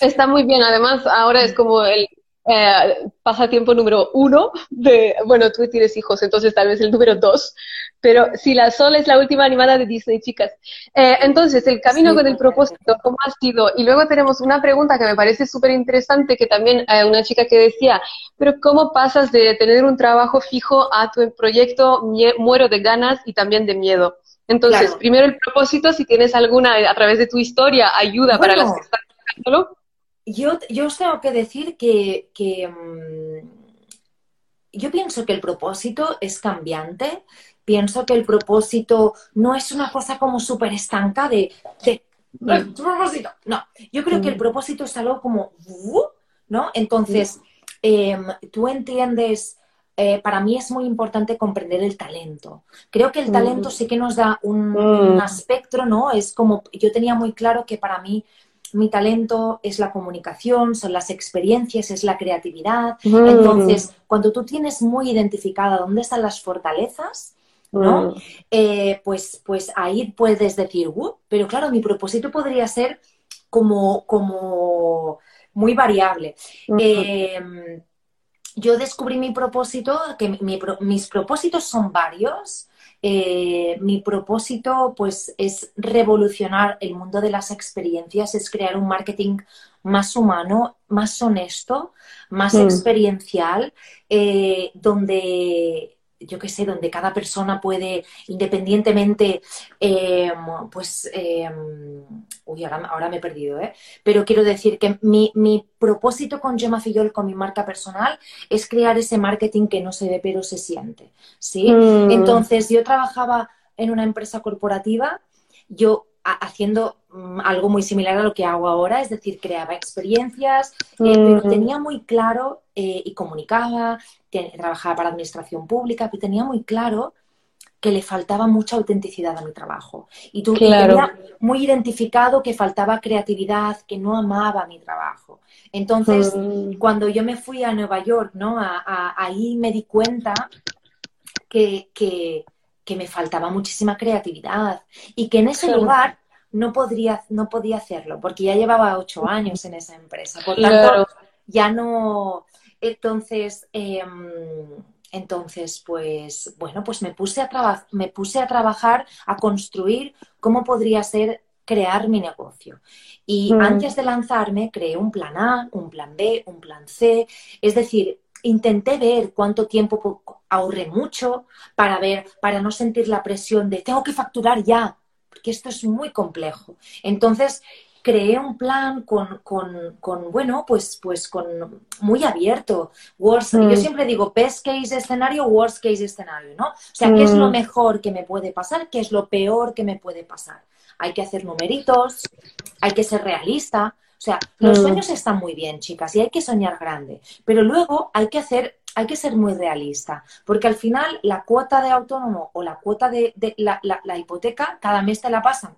Está muy bien, además ahora es como el eh, pasatiempo número uno de, bueno, tú tienes hijos, entonces tal vez el número dos, pero si la Sol es la última animada de Disney, chicas. Eh, entonces, el camino con el propósito, ¿cómo ha sido? Y luego tenemos una pregunta que me parece súper interesante, que también hay una chica que decía, pero ¿cómo pasas de tener un trabajo fijo a tu proyecto muero de ganas y también de miedo? Entonces, primero el propósito, si tienes alguna a través de tu historia, ayuda para las que están escuchándolo. Yo, yo os tengo que decir que, mm, yo pienso que el propósito es cambiante. Pienso que el propósito no es una cosa como súper estanca de, de mm. propósito. No, yo creo que el mm. propósito es algo como, ¿no? Entonces, em, tú entiendes, eh, para mí es muy importante comprender el talento. Creo que el talento sí que nos da un, un aspecto, ¿no? Es como, yo tenía muy claro que para mí mi talento es la comunicación, son las experiencias, es la creatividad. Mm. Entonces, cuando tú tienes muy identificada dónde están las fortalezas, ¿no? Mm. Eh, pues, pues ahí puedes decir, uh, pero claro, mi propósito podría ser como, como muy variable. Em, yo descubrí mi propósito, que mis propósitos son varios, eh, mi propósito pues es revolucionar el mundo de las experiencias, es crear un marketing más humano, más honesto, más mm. experiencial, eh, donde yo qué sé, donde cada persona puede, independientemente, eh, pues, eh, uy, ahora, me he perdido, ¿eh? Pero quiero decir que mi, propósito con Gemma Fillol, con mi marca personal, es crear ese marketing que no se ve pero se siente, ¿sí? Mm. Entonces, yo trabajaba en una empresa corporativa, yo haciendo mm, algo muy similar a lo que hago ahora, es decir, creaba experiencias, eh, pero tenía muy claro eh, y comunicaba, trabajaba para administración pública, pero tenía muy claro que le faltaba mucha autenticidad a mi trabajo. Y tú tenía muy identificado que faltaba creatividad, que no amaba mi trabajo. Entonces, mm. cuando yo me fui a Nueva York, ¿no? ahí me di cuenta que, que que me faltaba muchísima creatividad y que en ese lugar no, podría, no podía hacerlo porque ya llevaba ocho años en esa empresa. Por tanto, ya no, entonces, em, entonces, pues, bueno, pues me puse a, me puse a trabajar, a construir cómo podría ser crear mi negocio. Y mm. antes de lanzarme, creé un plan A, un plan B, un plan C. Es decir, intenté ver cuánto tiempo ahorré mucho para ver, para no sentir la presión de tengo que facturar ya, porque esto es muy complejo. Entonces, creé un plan con, con, bueno, pues, pues con muy abierto. Worst, Yo mm. siempre digo best case escenario, worst case escenario, ¿no? O sea, ¿qué es lo mm. mejor que me puede pasar? ¿Qué es lo peor que me puede pasar? Hay que hacer numeritos, hay que ser realista. O sea, los mm. sueños están muy bien, chicas, y hay que soñar grande, pero luego hay que hacer, hay que ser muy realista, porque al final la cuota de autónomo o la cuota de, la, la hipoteca cada mes te la pasan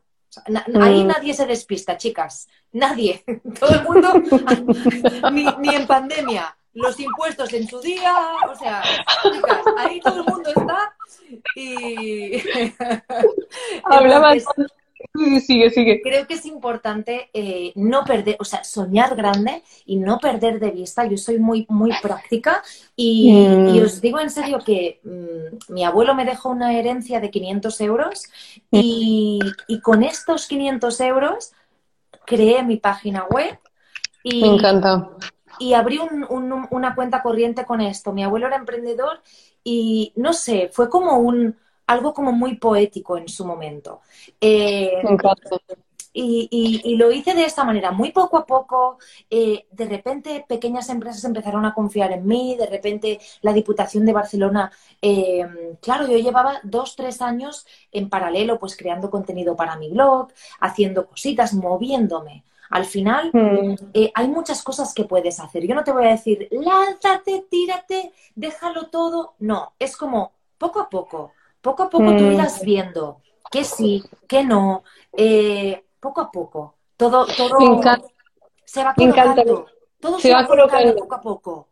ahí mm. nadie se despista, chicas. Nadie. [laughs] Todo el mundo, [laughs] ni, en pandemia. Los impuestos en su día, o sea, chicas, ahí todo el mundo está y... [laughs] Hablaba sigue, sigue. Creo que es importante eh, no perder, o sea, soñar grande y no perder de vista. Yo soy muy, muy práctica y, mm. os digo en serio que mm, mi abuelo me dejó una herencia de 500 euros y, con estos 500 euros creé mi página web. Y, me encanta. Y abrí una cuenta corriente con esto. Mi abuelo era emprendedor y no sé, fue como un algo como muy poético en su momento. Eh, y, lo hice de esta manera, muy poco a poco. Eh, de repente, pequeñas empresas empezaron a confiar en mí. De repente, la Diputación de Barcelona. Eh, claro, yo llevaba dos, tres años en paralelo, pues creando contenido para mi blog, haciendo cositas, moviéndome. Al final, hmm. hay muchas cosas que puedes hacer. Yo no te voy a decir, lánzate, tírate, déjalo todo. No, es como poco a poco poco a poco tú mm. irás viendo que sí, que no, eh, poco a poco. Todo, todo se va colocando. Todo se, va colocando poco a poco.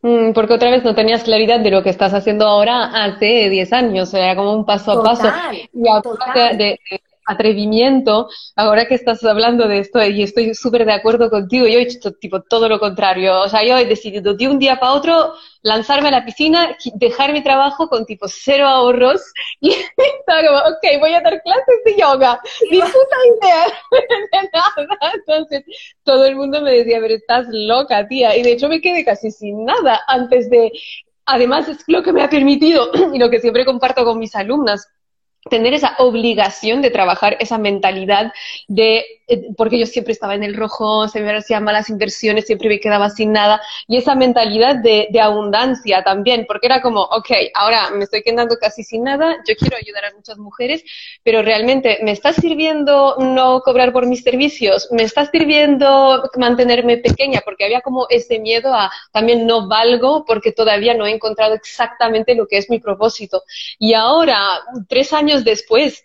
Mm, porque otra vez no tenías claridad de lo que estás haciendo ahora hace 10 años, era como un paso a paso. Y total. de, atrevimiento, ahora que estás hablando de esto y estoy súper de acuerdo contigo, yo he hecho tipo todo lo contrario, o sea, yo he decidido de un día para otro lanzarme a la piscina, dejar mi trabajo con tipo cero ahorros y [laughs] estaba como, ok, voy a dar clases de yoga, ni puta idea de nada, entonces todo el mundo me decía, pero estás loca, tía, y de hecho me quedé casi sin nada antes de, además es lo que me ha permitido [clears throat] y lo que siempre comparto con mis alumnas, tener esa obligación de trabajar esa mentalidad de, porque yo siempre estaba en el rojo, se me hacían malas inversiones, siempre me quedaba sin nada, y esa mentalidad de, de, abundancia también, porque era como, ok, ahora me estoy quedando casi sin nada, yo quiero ayudar a muchas mujeres, pero realmente me está sirviendo no cobrar por mis servicios, me está sirviendo mantenerme pequeña, porque había como ese miedo a también no valgo porque todavía no he encontrado exactamente lo que es mi propósito. Y ahora, tres años después,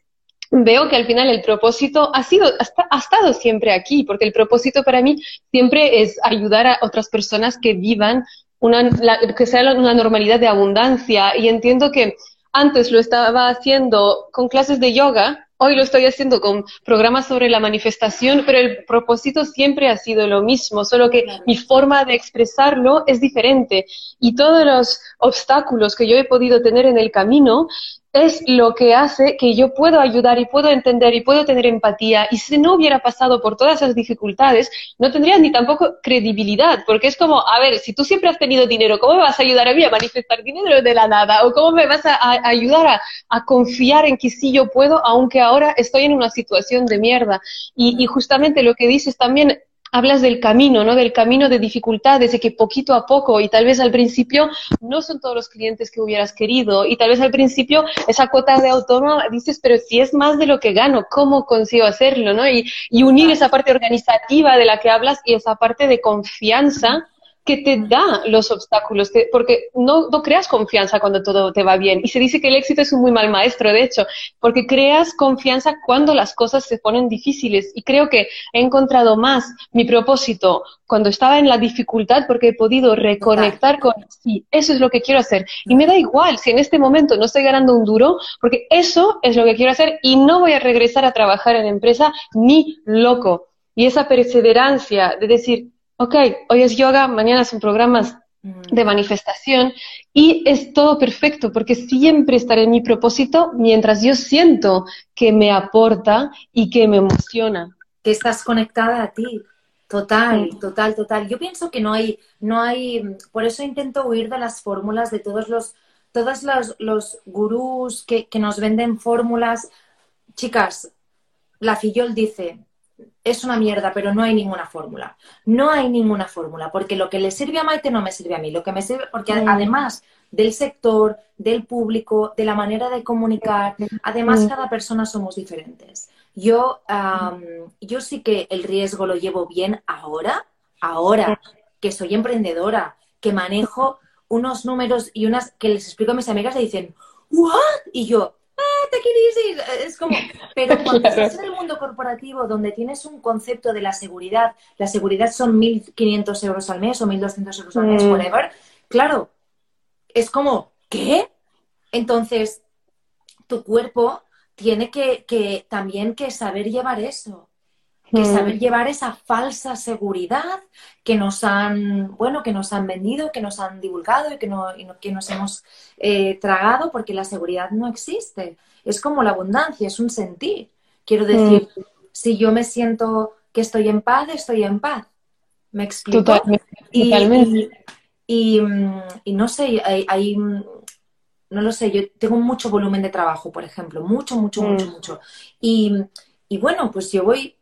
veo que al final el propósito ha sido, ha estado siempre aquí, porque el propósito para mí siempre es ayudar a otras personas que vivan una, que sea una normalidad de abundancia. Y entiendo que antes lo estaba haciendo con clases de yoga, hoy lo estoy haciendo con programas sobre la manifestación, pero el propósito siempre ha sido lo mismo, solo que mi forma de expresarlo es diferente. Y todos los obstáculos que yo he podido tener en el camino es lo que hace que yo puedo ayudar y puedo entender y puedo tener empatía. Y si no hubiera pasado por todas esas dificultades, no tendría ni tampoco credibilidad, porque es como, a ver, si tú siempre has tenido dinero, ¿cómo me vas a ayudar a mí a manifestar dinero de la nada? ¿O cómo me vas a, ayudar a, a, confiar en que sí yo puedo, aunque ahora estoy en una situación de mierda? Y, y justamente lo que dices también hablas del camino, ¿no? Del camino de dificultades, de que poquito a poco, y tal vez al principio no son todos los clientes que hubieras querido, y tal vez al principio esa cuota de autónomo dices, pero si es más de lo que gano, ¿cómo consigo hacerlo, no? Y, y unir esa parte organizativa de la que hablas y esa parte de confianza que te da los obstáculos, porque no, no, creas confianza cuando todo te va bien. Y se dice que el éxito es un muy mal maestro, de hecho, porque creas confianza cuando las cosas se ponen difíciles. Y creo que he encontrado más mi propósito cuando estaba en la dificultad porque he podido reconectar con, sí, eso es lo que quiero hacer. Y me da igual si en este momento no estoy ganando un duro, porque eso es lo que quiero hacer y no voy a regresar a trabajar en empresa ni loco. Y esa perseverancia de decir, ok, hoy es yoga, mañana son programas mm. de manifestación y es todo perfecto porque siempre estaré en mi propósito mientras yo siento que me aporta y que me emociona. Que estás conectada a ti. Total, total, total. Yo pienso que no hay, no hay, por eso intento huir de las fórmulas de todos los, todos los, los gurús que, que nos venden fórmulas. Chicas, la Fillol dice, es una mierda, pero no hay ninguna fórmula. No hay ninguna fórmula, porque lo que le sirve a Maite no me sirve a mí. Lo que me sirve, porque mm. además del sector, del público, de la manera de comunicar, además mm. cada persona somos diferentes. Yo, yo sí que el riesgo lo llevo bien ahora, ahora que soy emprendedora, que manejo unos números y unas que les explico a mis amigas y dicen, ¿what? Y yo, ah, te quieres ir. Es como, pero [laughs] cuando estás en el mundo corporativo donde tienes un concepto de la seguridad, la seguridad son 1.500 euros al mes o 1.200 euros al mes, mm. whatever, claro, es como, ¿qué? Entonces, tu cuerpo tiene que, que también que saber llevar eso que mm. saber llevar esa falsa seguridad que nos han, bueno, que nos han vendido, que nos han divulgado y que, no, que nos hemos eh, tragado, porque la seguridad no existe. Es como la abundancia, es un sentir. Quiero mm. decir, si yo me siento que estoy en paz, estoy en paz. ¿Me explico? Totalmente. Y, y, no sé, hay, no lo sé, yo tengo mucho volumen de trabajo, por ejemplo, mucho, mucho, mucho, mm. mucho. Y, y bueno, pues yo voy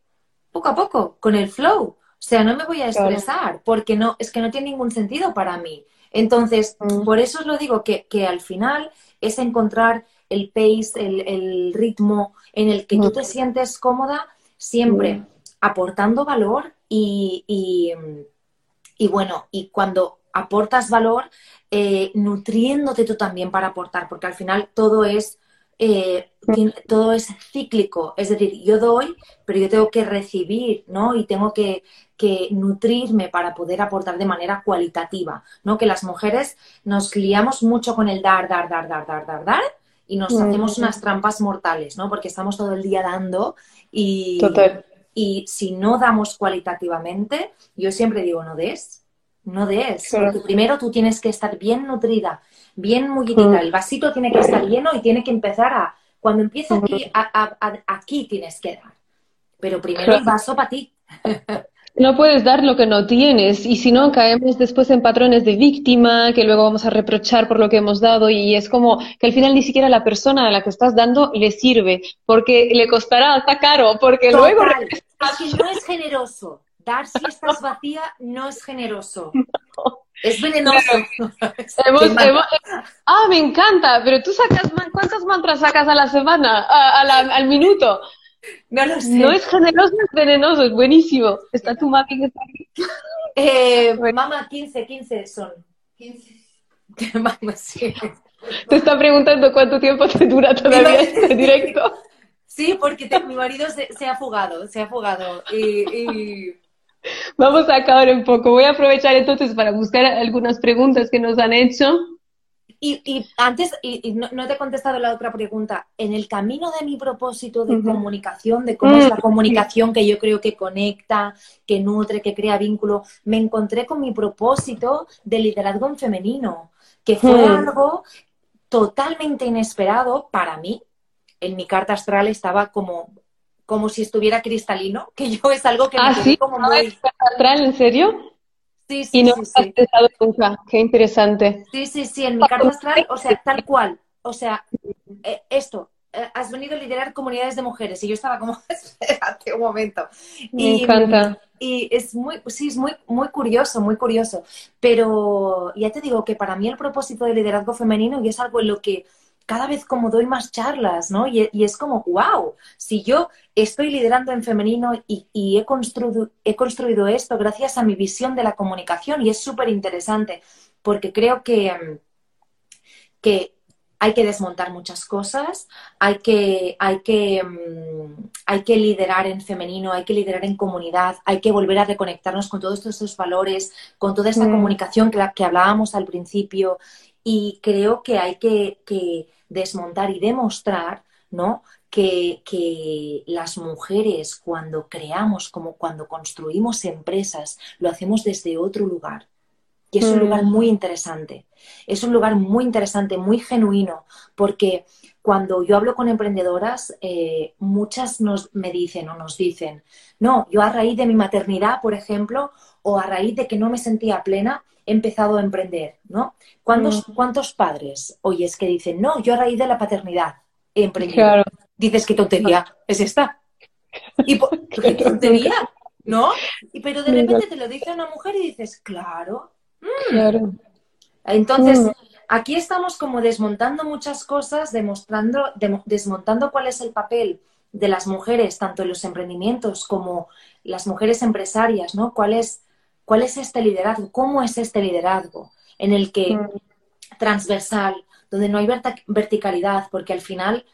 poco a poco, con el flow. O sea, no me voy a estresar porque no, es que no tiene ningún sentido para mí. Entonces, mm. por eso os lo digo que, al final es encontrar el pace, el, ritmo en el que tú te mm. sientes cómoda, siempre mm. aportando valor y, y, bueno, y cuando aportas valor, eh, nutriéndote tú también para aportar, porque al final todo es eh, todo es cíclico, es decir, yo doy, pero yo tengo que recibir, ¿no? Y tengo que, nutrirme para poder aportar de manera cualitativa, ¿no? Que las mujeres nos liamos mucho con el dar, dar, dar, dar, dar, dar, dar, y nos hacemos unas trampas mortales, ¿no? Porque estamos todo el día dando y, y si no damos cualitativamente, yo siempre digo, no des, no des, porque primero tú tienes que estar bien nutrida bien mullidita. El vasito tiene que estar lleno y tiene que empezar a, cuando empieza aquí, aquí tienes que dar. Pero primero el vaso para ti. [laughs] No puedes dar lo que no tienes y si no caemos después en patrones de víctima que luego vamos a reprochar por lo que hemos dado y es como que al final ni siquiera la persona a la que estás dando le sirve porque le costará hasta caro porque luego... Es no es generoso. Dar si estás vacía no es generoso. [laughs] Es venenoso. [laughs] ah, me encanta, pero tú sacas, ¿cuántas mantras sacas a la semana, al minuto? No lo sé. No es generoso, es venenoso, es buenísimo. Está tu mapping está aquí. [laughs] Eh, Mamá, 15, 15 son. 15. Mamá, sí. Te está preguntando cuánto tiempo te dura todavía este directo. Sí, porque mi marido se, ha fugado, se ha fugado. y [laughs] Vamos a acabar un poco. Voy a aprovechar entonces para buscar algunas preguntas que nos han hecho. Y, antes, y, no, te he contestado la otra pregunta. En el camino de mi propósito de comunicación, de cómo es la mm. comunicación que yo creo que conecta, que nutre, que crea vínculo, me encontré con mi propósito de liderazgo en femenino, que fue mm. algo totalmente inesperado para mí. En mi carta astral estaba como como si estuviera cristalino, [laughs] que yo es algo que me ¿Ah, ¿sí? como muy... astral, en serio? Sí, sí, y no sí, has pensado nunca, qué interesante. Sí, sí, sí, en mi carta astral, o sea, tal cual, o sea, eh, esto, eh, has venido a liderar comunidades de mujeres y yo estaba como, [laughs] espérate un momento. Me encanta. Y es muy, sí, es muy, muy curioso, muy curioso, pero ya te digo que para mí el propósito de liderazgo femenino y es algo en lo que cada vez como doy más charlas, ¿no? Y, es como, wow, si yo estoy liderando en femenino y, he, construido, he construido esto gracias a mi visión de la comunicación y es súper interesante porque creo que, mm, que hay que desmontar muchas cosas, hay que, hay, que, mm, hay que liderar en femenino, hay que liderar en comunidad, hay que volver a reconectarnos con todos estos valores, con toda esta mm. comunicación que, que hablábamos al principio y creo que hay que, desmontar y demostrar, ¿no? que, que, las mujeres cuando creamos, como cuando construimos empresas, lo hacemos desde otro lugar. Y es un lugar mm. muy interesante. Es un lugar muy interesante, muy genuino, porque cuando yo hablo con emprendedoras, eh, muchas nos, me dicen o nos dicen, no, yo a raíz de mi maternidad, por ejemplo, o a raíz de que no me sentía plena, he empezado a emprender, ¿no? ¿Cuántos, mm. ¿cuántos padres oyes que dicen, no, yo a raíz de la paternidad he emprendido? Dices, qué tontería es esta. Y [laughs] qué tontería, ¿no? Y, pero de repente te lo dice una mujer y dices, claro, Claro. Entonces, mm. aquí estamos como desmontando muchas cosas, demostrando, desmontando cuál es el papel de las mujeres, tanto en los emprendimientos como las mujeres empresarias, ¿no? ¿Cuál es, cuál es este liderazgo? ¿Cómo es este liderazgo? En el que mm. transversal, donde no hay verticalidad, porque al final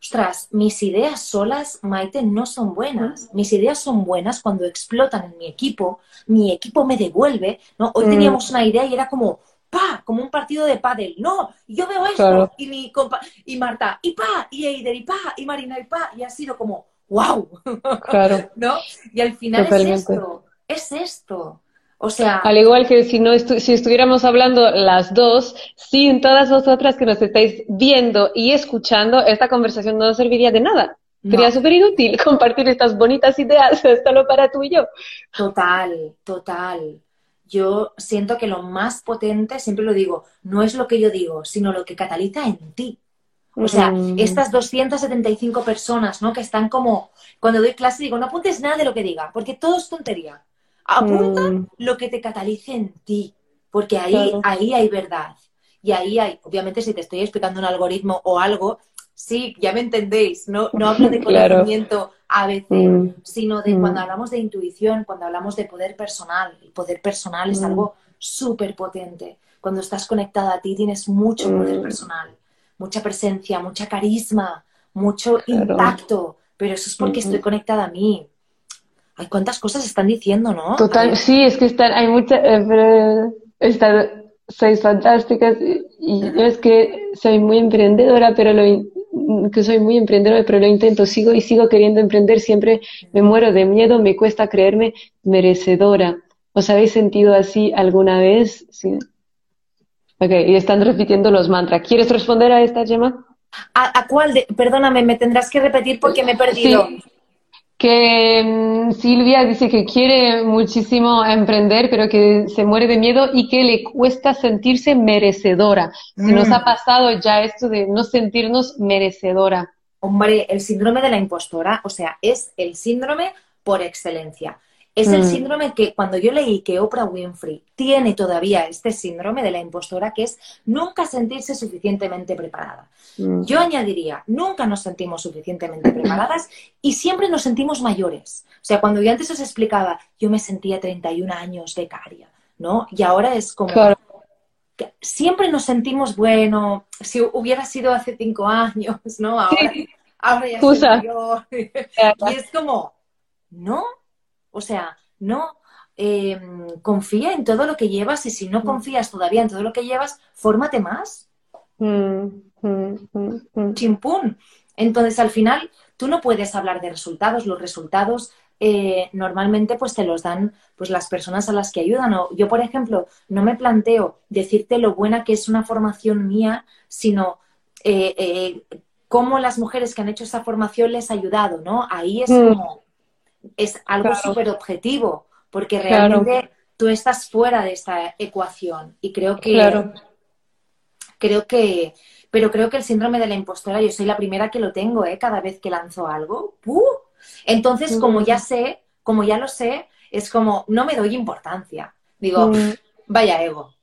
ostras, mis ideas solas, Maite, no son buenas. Mis ideas son buenas cuando explotan en mi equipo, mi equipo me devuelve, ¿no? Hoy mm. teníamos una idea y era como, pa, como un partido de pádel. No, yo veo esto y mi compa y Marta, y pa, y Eider, y pa, y Marina, y pa, y ha sido como, wow. Claro. [laughs] ¿No? Y al final es esto, es esto. O sea. Al igual que si no si estuviéramos hablando las dos, sin todas vosotras que nos estáis viendo y escuchando, esta conversación no serviría de nada. Sería súper inútil [laughs] compartir estas bonitas ideas [laughs] solo para tú y yo. Total, total. Yo siento que lo más potente, siempre lo digo, no es lo que yo digo, sino lo que cataliza en ti. O sea, mm. estas 275 personas, ¿no? Que están como, cuando doy clase digo, no apuntes nada de lo que diga, porque todo es tontería. Apunta mm. lo que te catalice en ti, porque ahí, ahí hay verdad. Y ahí hay, obviamente, si te estoy explicando un algoritmo o algo, sí, ya me entendéis, no, no hablo de [laughs] conocimiento a veces, mm. sino de mm. cuando hablamos de intuición, cuando hablamos de poder personal. El poder personal es algo súper potente. Cuando estás conectada a ti tienes mucho poder personal, mucha presencia, mucha carisma, mucho impacto, pero eso es porque estoy conectada a mí. Ay, cuántas cosas están diciendo, ¿no? Total, sí, es que están, hay muchas, eh, están, sois fantásticas y, yo es que soy muy emprendedora, pero lo, que soy muy emprendedora, pero lo intento, sigo y sigo queriendo emprender, siempre me muero de miedo, me cuesta creerme merecedora. ¿Os habéis sentido así alguna vez? Sí. Ok, y están repitiendo los mantras. ¿Quieres responder a esta, Gemma? ¿A, cuál? Perdóname, me tendrás que repetir porque me he perdido. Sí que mm, Silvia dice que quiere muchísimo emprender, pero que se muere de miedo y que le cuesta sentirse merecedora. Se nos mm. ha pasado ya esto de no sentirnos merecedora. Hombre, el síndrome de la impostora, o sea, es el síndrome por excelencia. Es el mm. síndrome que cuando yo leí que Oprah Winfrey tiene todavía este síndrome de la impostora, que es nunca sentirse suficientemente preparada. Mm. Yo añadiría, nunca nos sentimos suficientemente preparadas y siempre nos sentimos mayores. O sea, cuando yo antes os explicaba, yo me sentía 31 años becaria, ¿no? Y ahora es como... siempre nos sentimos, bueno, si hubiera sido hace cinco años, ¿no? Ahora, ahora ya soy mayor. [laughs] y es como, no, o sea, no, em, confía en todo lo que llevas y si no mm. confías todavía en todo lo que llevas, fórmate más. Mm, mm, Chimpún. Entonces, al final, tú no puedes hablar de resultados. Los resultados eh, normalmente pues te los dan pues las personas a las que ayudan. yo, por ejemplo, no me planteo decirte lo buena que es una formación mía, sino eh, eh, cómo las mujeres que han hecho esa formación les ha ayudado, ¿no? Ahí es como es algo súper objetivo, porque realmente tú estás fuera de esta ecuación. Y creo que. Creo que. Pero creo que el síndrome de la impostora, yo soy la primera que lo tengo, ¿eh? Cada vez que lanzo algo. Entonces, como ya sé, como ya lo sé, es como, no me doy importancia. Digo, mm. vaya ego.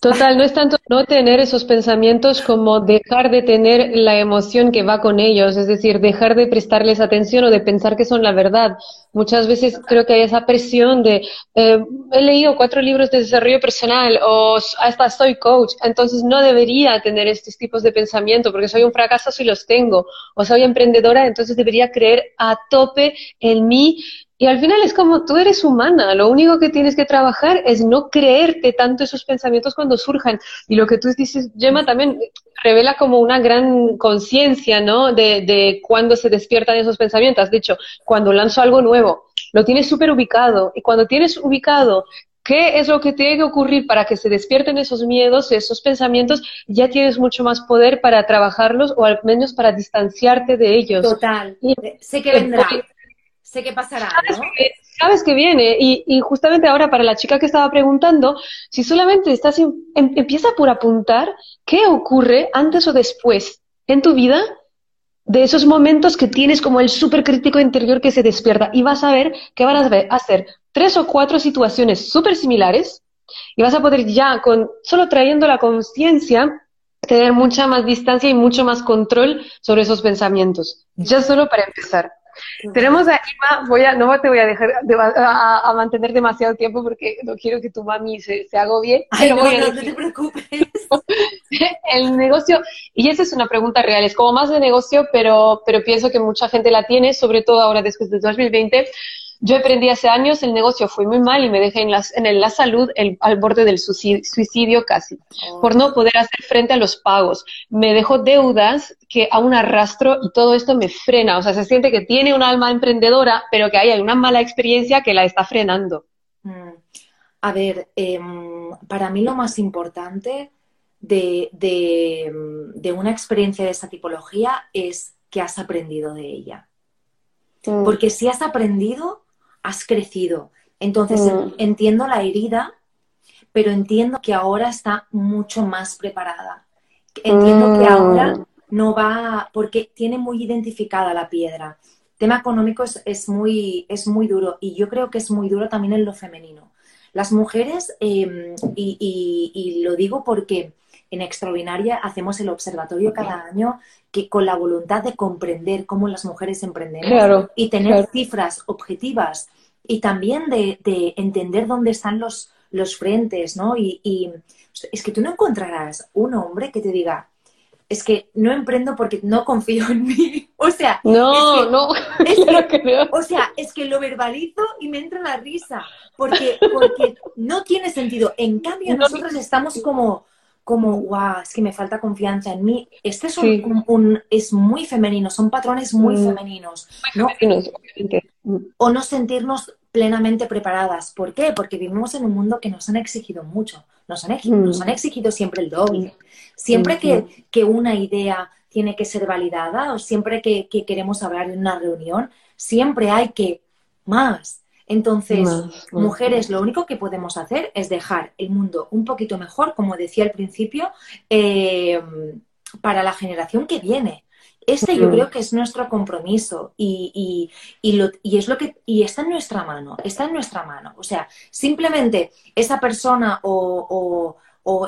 Total, no es tanto no tener esos pensamientos como dejar de tener la emoción que va con ellos, es decir, dejar de prestarles atención o de pensar que son la verdad. Muchas veces creo que hay esa presión de, eh, he leído cuatro libros de desarrollo personal o hasta soy coach, entonces no debería tener estos tipos de pensamiento porque soy un fracaso si los tengo, o soy emprendedora, entonces debería creer a tope en mí Y al final es como, tú eres humana, lo único que tienes que trabajar es no creerte tanto esos pensamientos cuando surjan. Y lo que tú dices, Gemma, también revela como una gran conciencia, ¿no? De, de cuando se despiertan esos pensamientos. Has dicho, cuando lanzo algo nuevo, lo tienes súper ubicado. Y cuando tienes ubicado qué es lo que tiene que ocurrir para que se despierten esos miedos, esos pensamientos, ya tienes mucho más poder para trabajarlos o al menos para distanciarte de ellos. Total. sé que vendrá. Sé que pasará, ¿no? sabes que viene. Y, justamente ahora, para la chica que estaba preguntando, si solamente estás em, empieza por apuntar qué ocurre antes o después en tu vida de esos momentos que tienes como el súper crítico interior que se despierta y vas a ver que van a hacer tres o cuatro situaciones súper similares y vas a poder ya con solo trayendo la conciencia tener mucha más distancia y mucho más control sobre esos pensamientos. Ya solo para empezar. Tenemos a Ima, voy a, no te voy a dejar a, mantener demasiado tiempo porque no quiero que tu mami se, se agobie. Ay, no, no, te preocupes. [laughs] el negocio, y esa es una pregunta real, es como más de negocio, pero, pero pienso que mucha gente la tiene, sobre todo ahora después de 2020, yo aprendí hace años, el negocio fue muy mal y me dejé en, las, en la salud al borde del suicidio, casi, por no poder hacer frente a los pagos. Me dejó deudas que aún arrastro y todo esto me frena. O sea, se siente que tiene un alma emprendedora, pero que hay una mala experiencia que la está frenando. Mm. A ver, em, para mí lo más importante de, de, una experiencia de esa tipología es que has aprendido de ella. Mm. Porque si has aprendido, has crecido. Entonces mm. entiendo la herida, pero entiendo que ahora está mucho más preparada. Entiendo que mm. ahora no va, porque tiene muy identificada la piedra. tema económico es, muy, es muy duro y yo creo que es muy duro también en lo femenino. Las mujeres, em, y, lo digo porque en Extraordinaria hacemos el observatorio cada año que con la voluntad de comprender cómo las mujeres emprendemos y tener cifras objetivas y también de, entender dónde están los, los frentes, ¿no? Y, es que tú no encontrarás un hombre que te diga, es que no emprendo porque no confío en mí. [laughs] O sea, no, [laughs] no, o sea, es que lo verbalizo y me entra la risa, porque, porque no tiene sentido. En cambio, nosotros estamos como, como, wow, es que me falta confianza en mí. Este es, un, es muy femenino, son patrones muy mm. femeninos. ¿no? O no sentirnos plenamente preparadas. ¿Por qué? Porque vivimos en un mundo que nos han exigido mucho, nos han, exigido, nos han mm. exigido siempre el doble. Siempre que, que, una idea tiene que ser validada o siempre que, que queremos hablar en una reunión, siempre hay que más. Entonces, mujeres, lo único que podemos hacer es dejar el mundo un poquito mejor, como decía al principio, eh, para la generación que viene. Este yo creo que es nuestro compromiso y, lo, es lo que y está en nuestra mano, está en nuestra mano. O sea, simplemente esa persona o,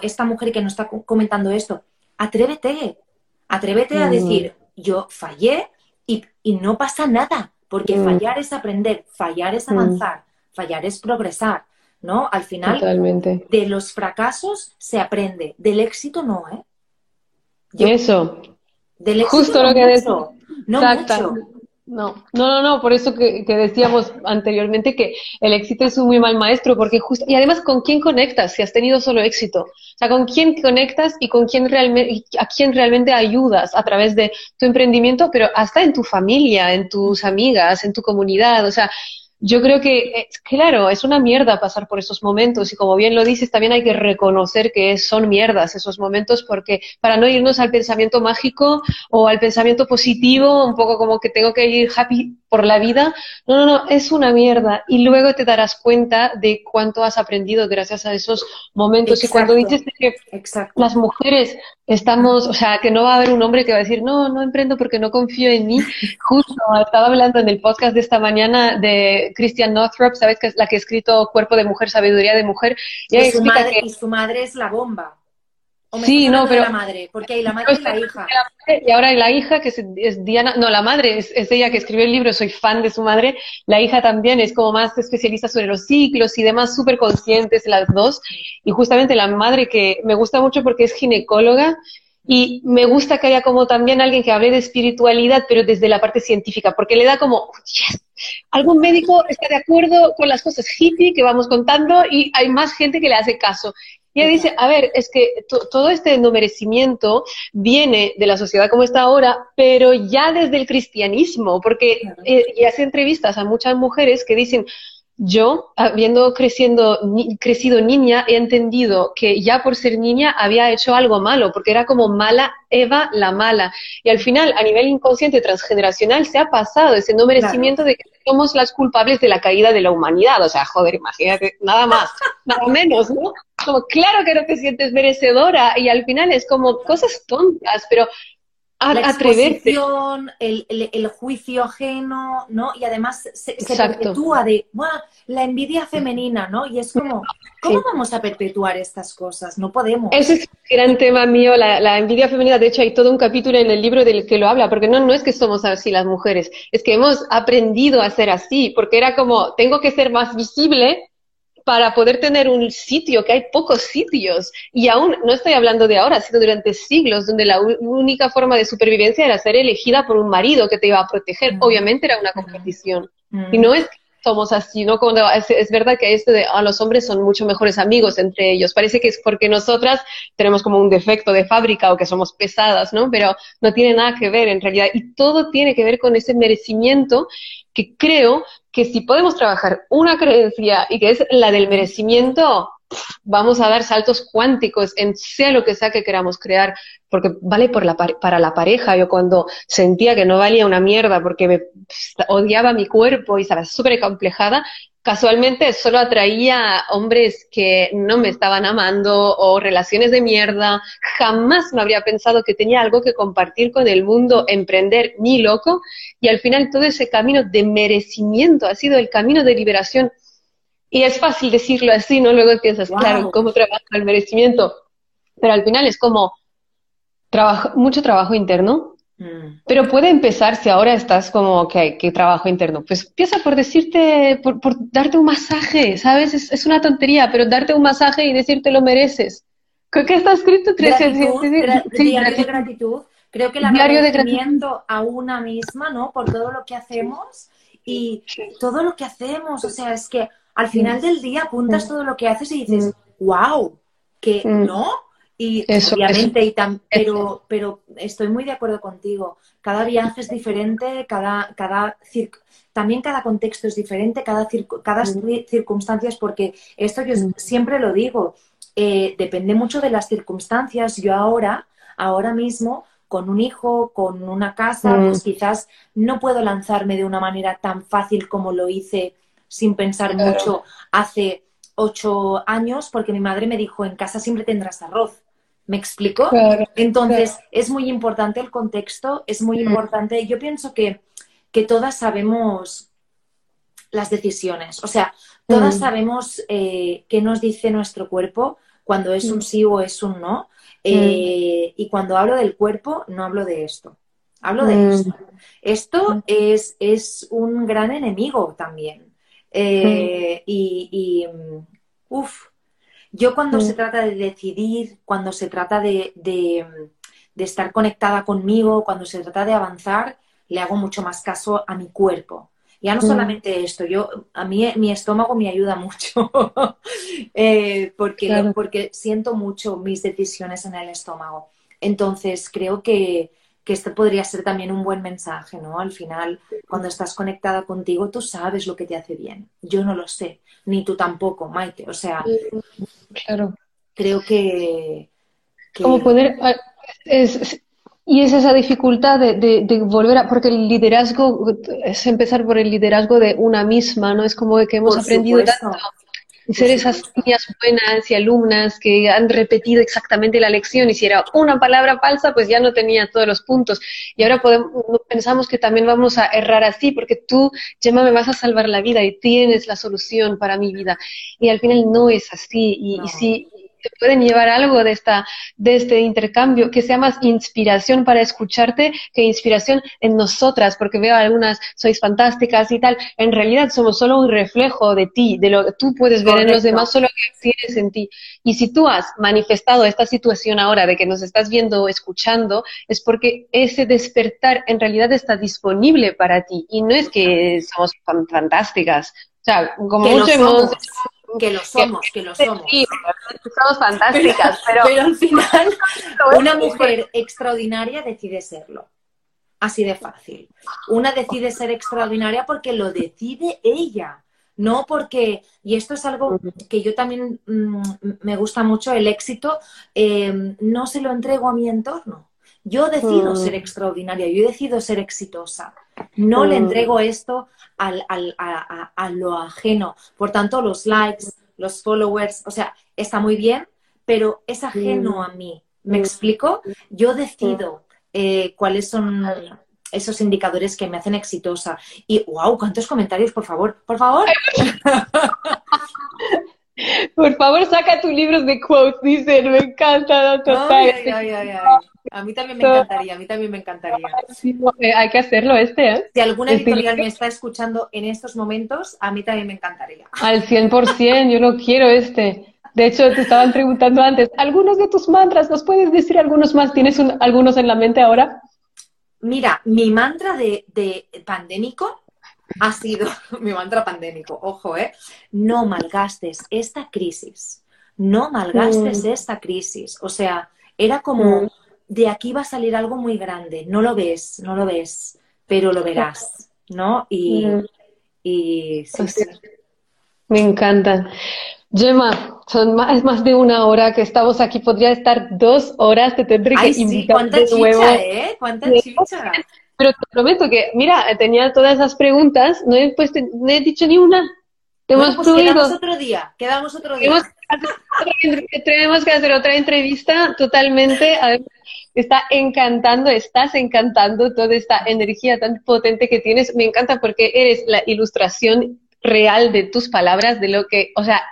esta mujer que nos está comentando esto, atrévete, atrévete a decir, yo fallé y, y no pasa nada. Porque mm. fallar es aprender, fallar es mm. avanzar, fallar es progresar, ¿no? Al final, de los fracasos se aprende, del éxito no, ¿eh? eso. Del éxito Justo lo que mucho, no Exacto. No, no, no, no, por eso que, decíamos anteriormente que el éxito es un muy mal maestro, porque justo, y además con quién conectas si has tenido solo éxito, o sea, con quién conectas y con quién realmente, a quién realmente ayudas a través de tu emprendimiento, pero hasta en tu familia, en tus amigas, en tu comunidad, o sea, yo creo que, claro, es una mierda pasar por esos momentos y como bien lo dices, también hay que reconocer que son mierdas esos momentos porque para no irnos al pensamiento mágico o al pensamiento positivo, un poco como que tengo que ir happy por la vida, no, no, no, es una mierda y luego te darás cuenta de cuánto has aprendido gracias a esos momentos y cuando dices que las mujeres estamos, o sea, que no va a haber un hombre que va a decir, no, no emprendo porque no confío en mí, [laughs] justo estaba hablando en el podcast de esta mañana de Christian Northrop, ¿sabes? Que es la que ha escrito Cuerpo de Mujer, Sabiduría de Mujer. Y, su madre, y su madre es la bomba. Sí, no, pero. la madre, porque hay la madre y la hija. y ahora hay la hija, que es, Diana. No, la madre es, ella que escribió el libro, soy fan de su madre. La hija también es como más especialista sobre los ciclos y demás, súper conscientes las dos. Y justamente la madre que me gusta mucho porque es ginecóloga y me gusta que haya como también alguien que hable de espiritualidad, pero desde la parte científica, porque le da como, yes, algún médico está de acuerdo con las cosas hippie que vamos contando y hay más gente que le hace caso. Y ella dice, a ver, es que todo este no merecimiento viene de la sociedad como está ahora, pero ya desde el cristianismo, porque eh, y hace entrevistas a muchas mujeres que dicen, yo, habiendo creciendo, crecido niña, he entendido que ya por ser niña había hecho algo malo, porque era como mala Eva la mala. Y al final, a nivel inconsciente transgeneracional, se ha pasado ese no merecimiento de que somos las culpables de la caída de la humanidad. O sea, joder, imagínate, nada más, [laughs] nada menos, ¿no? Como, claro que no te sientes merecedora y al final es como cosas tontas, pero la exposición, el, el, juicio ajeno, ¿no? Y además se, perpetúa de la envidia femenina, ¿no? Y es como, ¿cómo vamos a perpetuar estas cosas? No podemos. Ese es un gran tema mío, la, la, envidia femenina. De hecho, hay todo un capítulo en el libro del que lo habla, porque no, no es que somos así las mujeres, es que hemos aprendido a ser así, porque era como, tengo que ser más visible para poder tener un sitio, que hay pocos sitios. Y aún, no estoy hablando de ahora, sino durante siglos, donde la única forma de supervivencia era ser elegida por un marido que te iba a proteger. Obviamente era una competición. Y no es que somos así, ¿no? Cuando es, verdad que este de, a los hombres son mucho mejores amigos entre ellos. Parece que es porque nosotras tenemos como un defecto de fábrica o que somos pesadas, ¿no? Pero no tiene nada que ver en realidad. Y todo tiene que ver con ese merecimiento que creo que si podemos trabajar una creencia y que es la del merecimiento, vamos a dar saltos cuánticos en sea lo que sea que queramos crear, porque vale por la, para la pareja. Yo cuando sentía que no valía una mierda porque me odiaba mi cuerpo y estaba súper complejada, casualmente solo atraía hombres que no me estaban amando o relaciones de mierda. Jamás me habría pensado que tenía algo que compartir con el mundo, emprender ni loco. Y al final todo ese camino de merecimiento ha sido el camino de liberación. Y es fácil decirlo así, ¿no? Luego piensas, claro, ¿cómo trabaja el merecimiento? Pero al final es como trabajo, mucho trabajo interno, Mm. Pero puede empezar si ahora estás como que, que trabajo interno. Pues empieza por decirte, por, por darte un masaje, ¿sabes? Es, es, una tontería, pero darte un masaje y decirte lo mereces. ¿Qué está escrito? Gratitud, sí, diario de gratitud. Creo que el agradecimiento a una misma, ¿no? Por todo lo que hacemos y todo lo que hacemos. O sea, es que al final del día apuntas todo lo que haces y dices, wow, que no, y obviamente, y pero, pero estoy muy de acuerdo contigo. Cada viaje es diferente, cada, cada también cada contexto es diferente, cada, cada circunstancia es porque esto yo siempre lo digo, eh, depende mucho de las circunstancias. Yo ahora, ahora mismo, con un hijo, con una casa, mm. pues quizás no puedo lanzarme de una manera tan fácil como lo hice sin pensar mucho hace ocho años, porque mi madre me dijo, en casa siempre tendrás arroz. ¿Me explico? Entonces, es muy importante el contexto, es muy importante. Yo pienso que, todas sabemos las decisiones, o sea, todas sabemos eh, qué nos dice nuestro cuerpo cuando es un sí o es un no. Eh, y cuando hablo del cuerpo, no hablo de esto. Hablo de esto. Esto es, es un gran enemigo también. Eh, y, y mm, uff, yo cuando se trata de decidir, cuando se trata de, estar conectada conmigo, cuando se trata de avanzar, le hago mucho más caso a mi cuerpo. Ya no solamente esto, yo a mí mi estómago me ayuda mucho [laughs] eh, porque, porque siento mucho mis decisiones en el estómago. Entonces creo que, que este podría ser también un buen mensaje, ¿no? Al final, cuando estás conectada contigo, tú sabes lo que te hace bien. Yo no lo sé, ni tú tampoco, Maite. O sea, claro. creo que... Como poder... Ah, y es esa dificultad de, volver a... Porque el liderazgo es empezar por el liderazgo de una misma, ¿no? Es como que hemos aprendido tanto ser esas niñas buenas y alumnas que han repetido exactamente la lección y si era una palabra falsa, pues ya no tenía todos los puntos. Y ahora podemos, pensamos que también vamos a errar así, porque tú, Gemma, me vas a salvar la vida y tienes la solución para mi vida. Y al final no es así. Y, si te pueden llevar algo de, esta, de este intercambio, que sea más inspiración para escucharte que inspiración en nosotras, porque veo algunas, sois fantásticas y tal. En realidad somos solo un reflejo de ti, de lo que tú puedes ver en los demás, solo que tienes en ti. Y si tú has manifestado esta situación ahora de que nos estás viendo o escuchando, es porque ese despertar en realidad está disponible para ti. Y no es que somos fantásticas. O sea, como mucho hemos que lo somos, que, lo somos. Sí, somos fantásticas, pero, pero, al final una mujer extraordinaria decide serlo. Así de fácil. Una decide ser extraordinaria porque lo decide ella, no porque, y esto es algo que yo también mmm, me gusta mucho, el éxito, eh, no se lo entrego a mi entorno. Yo decido mm. ser extraordinaria, yo decido ser exitosa. No mm. le entrego esto al, al, a, a, lo ajeno. Por tanto, los likes, los followers, o sea, está muy bien, pero es ajeno mm. a mí. ¿Me explico? Yo decido eh, cuáles son esos indicadores que me hacen exitosa. Y, wow, ¿cuántos comentarios, por favor? Por favor. [laughs] Por favor, saca tus libros de quotes, dicen, me encanta, total. a mí también me encantaría, a mí también me encantaría. Eh, hay que hacerlo este, ¿eh? Si alguna este editorial me está escuchando en estos momentos, a mí también me encantaría. Al 100%, yo lo quiero este. De hecho, te estaban preguntando antes, algunos de tus mantras, ¿nos puedes decir algunos más? ¿Tienes algunos en la mente ahora? Mira, mi mantra de, de pandémico ha sido [laughs] mi mantra pandémico. Ojo, ¿eh? No malgastes esta crisis. No malgastes mm. esta crisis. O sea, era como, mm. de aquí va a salir algo muy grande. No lo ves, no lo ves, pero lo verás, ¿no? Y, mm. y sí, sí. Me encanta. Gemma, son más, es más de una hora que estamos aquí. Podría estar dos horas. Te tendré que invitar de nuevo. ¿eh? ¿Cuánta chicha? Pero te prometo que, mira, tenía todas esas preguntas, no he, puesto, no he dicho ni una. Bueno, pues quedamos otro día, quedamos otro día. Tenemos que hacer otra entrevista totalmente. Está encantando, estás encantando toda esta energía tan potente que tienes. Me encanta porque eres la ilustración real de tus palabras, de lo que, o sea,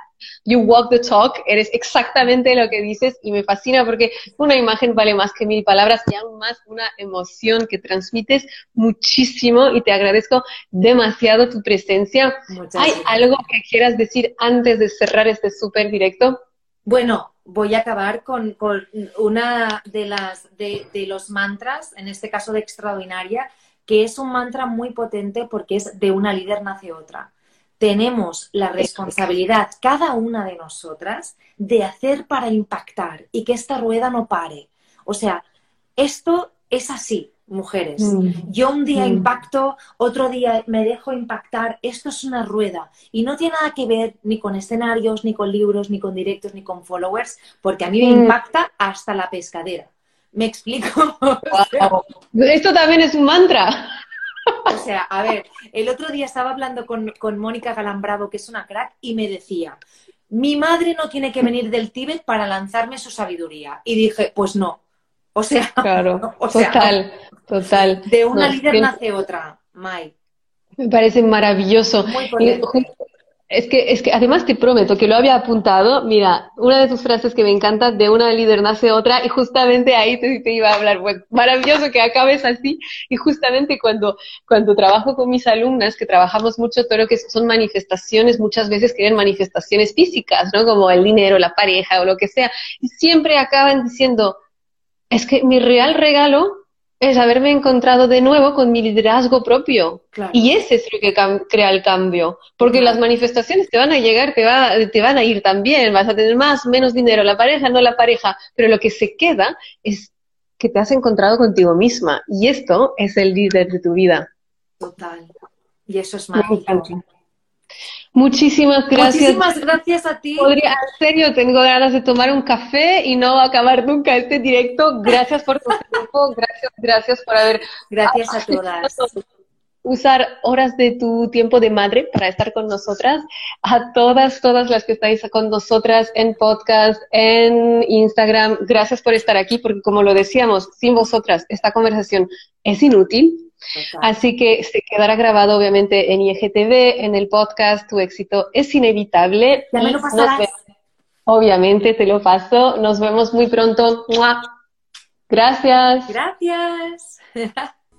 you walk the talk, eres exactamente lo que dices y me fascina porque una imagen vale más que mil palabras y aún más una emoción que transmites muchísimo y te agradezco demasiado tu presencia. ¿Hay algo que quieras decir antes de cerrar este súper directo? Bueno, voy a acabar con, una de las de, de los mantras, en este caso de extraordinaria, que es un mantra muy potente porque es de una líder nace otra tenemos la responsabilidad, cada una de nosotras, de hacer para impactar y que esta rueda no pare. O sea, esto es así, mujeres. Mm. Yo un día mm. impacto, otro día me dejo impactar. Esto es una rueda y no tiene nada que ver ni con escenarios, ni con libros, ni con directos, ni con followers, porque a mí me mm. impacta hasta la pescadera. ¿Me explico? [laughs] Esto también es un mantra. O sea, a ver, el otro día estaba hablando con, con Mónica Galambravo, que es una crack, y me decía, mi madre no tiene que venir del Tíbet para lanzarme su sabiduría. Y dije, pues no. O sea, claro, [laughs] total, total. De una líder nace otra, Mai. Me parece maravilloso. Muy es que, es que además te prometo que lo había apuntado. Mira, una de tus frases que me encanta, de una líder nace otra, y justamente ahí te, iba a hablar. Bueno, maravilloso que acabes así. Y justamente cuando, cuando trabajo con mis alumnas, que trabajamos mucho todo lo que son manifestaciones, muchas veces quieren manifestaciones físicas, ¿no? Como el dinero, la pareja o lo que sea. Y siempre acaban diciendo, es que mi real regalo es haberme encontrado de nuevo con mi liderazgo propio. Y ese es lo que crea el cambio. Porque las manifestaciones te van a llegar, te, va, te van a ir también, vas a tener más, menos dinero, la pareja, no la pareja, pero lo que se queda es que te has encontrado contigo misma. Y esto es el líder de tu vida. Total. Y eso es maravilloso. Muchísimas gracias. Muchísimas gracias a ti. Podría, en serio, tengo ganas de tomar un café y no acabar nunca este directo. Gracias por tu tiempo, [laughs] gracias, gracias por haber. Gracias a todas. Usar horas de tu tiempo de madre para estar con nosotras. A todas, todas las que estáis con nosotras en podcast, en Instagram, gracias por estar aquí, porque como lo decíamos, sin vosotras esta conversación es inútil Así que se quedará grabado obviamente en IGTV, en el podcast, tu éxito es inevitable. Ya me lo pasarás. Obviamente te lo paso. Nos vemos muy pronto. Gracias. Gracias. [laughs]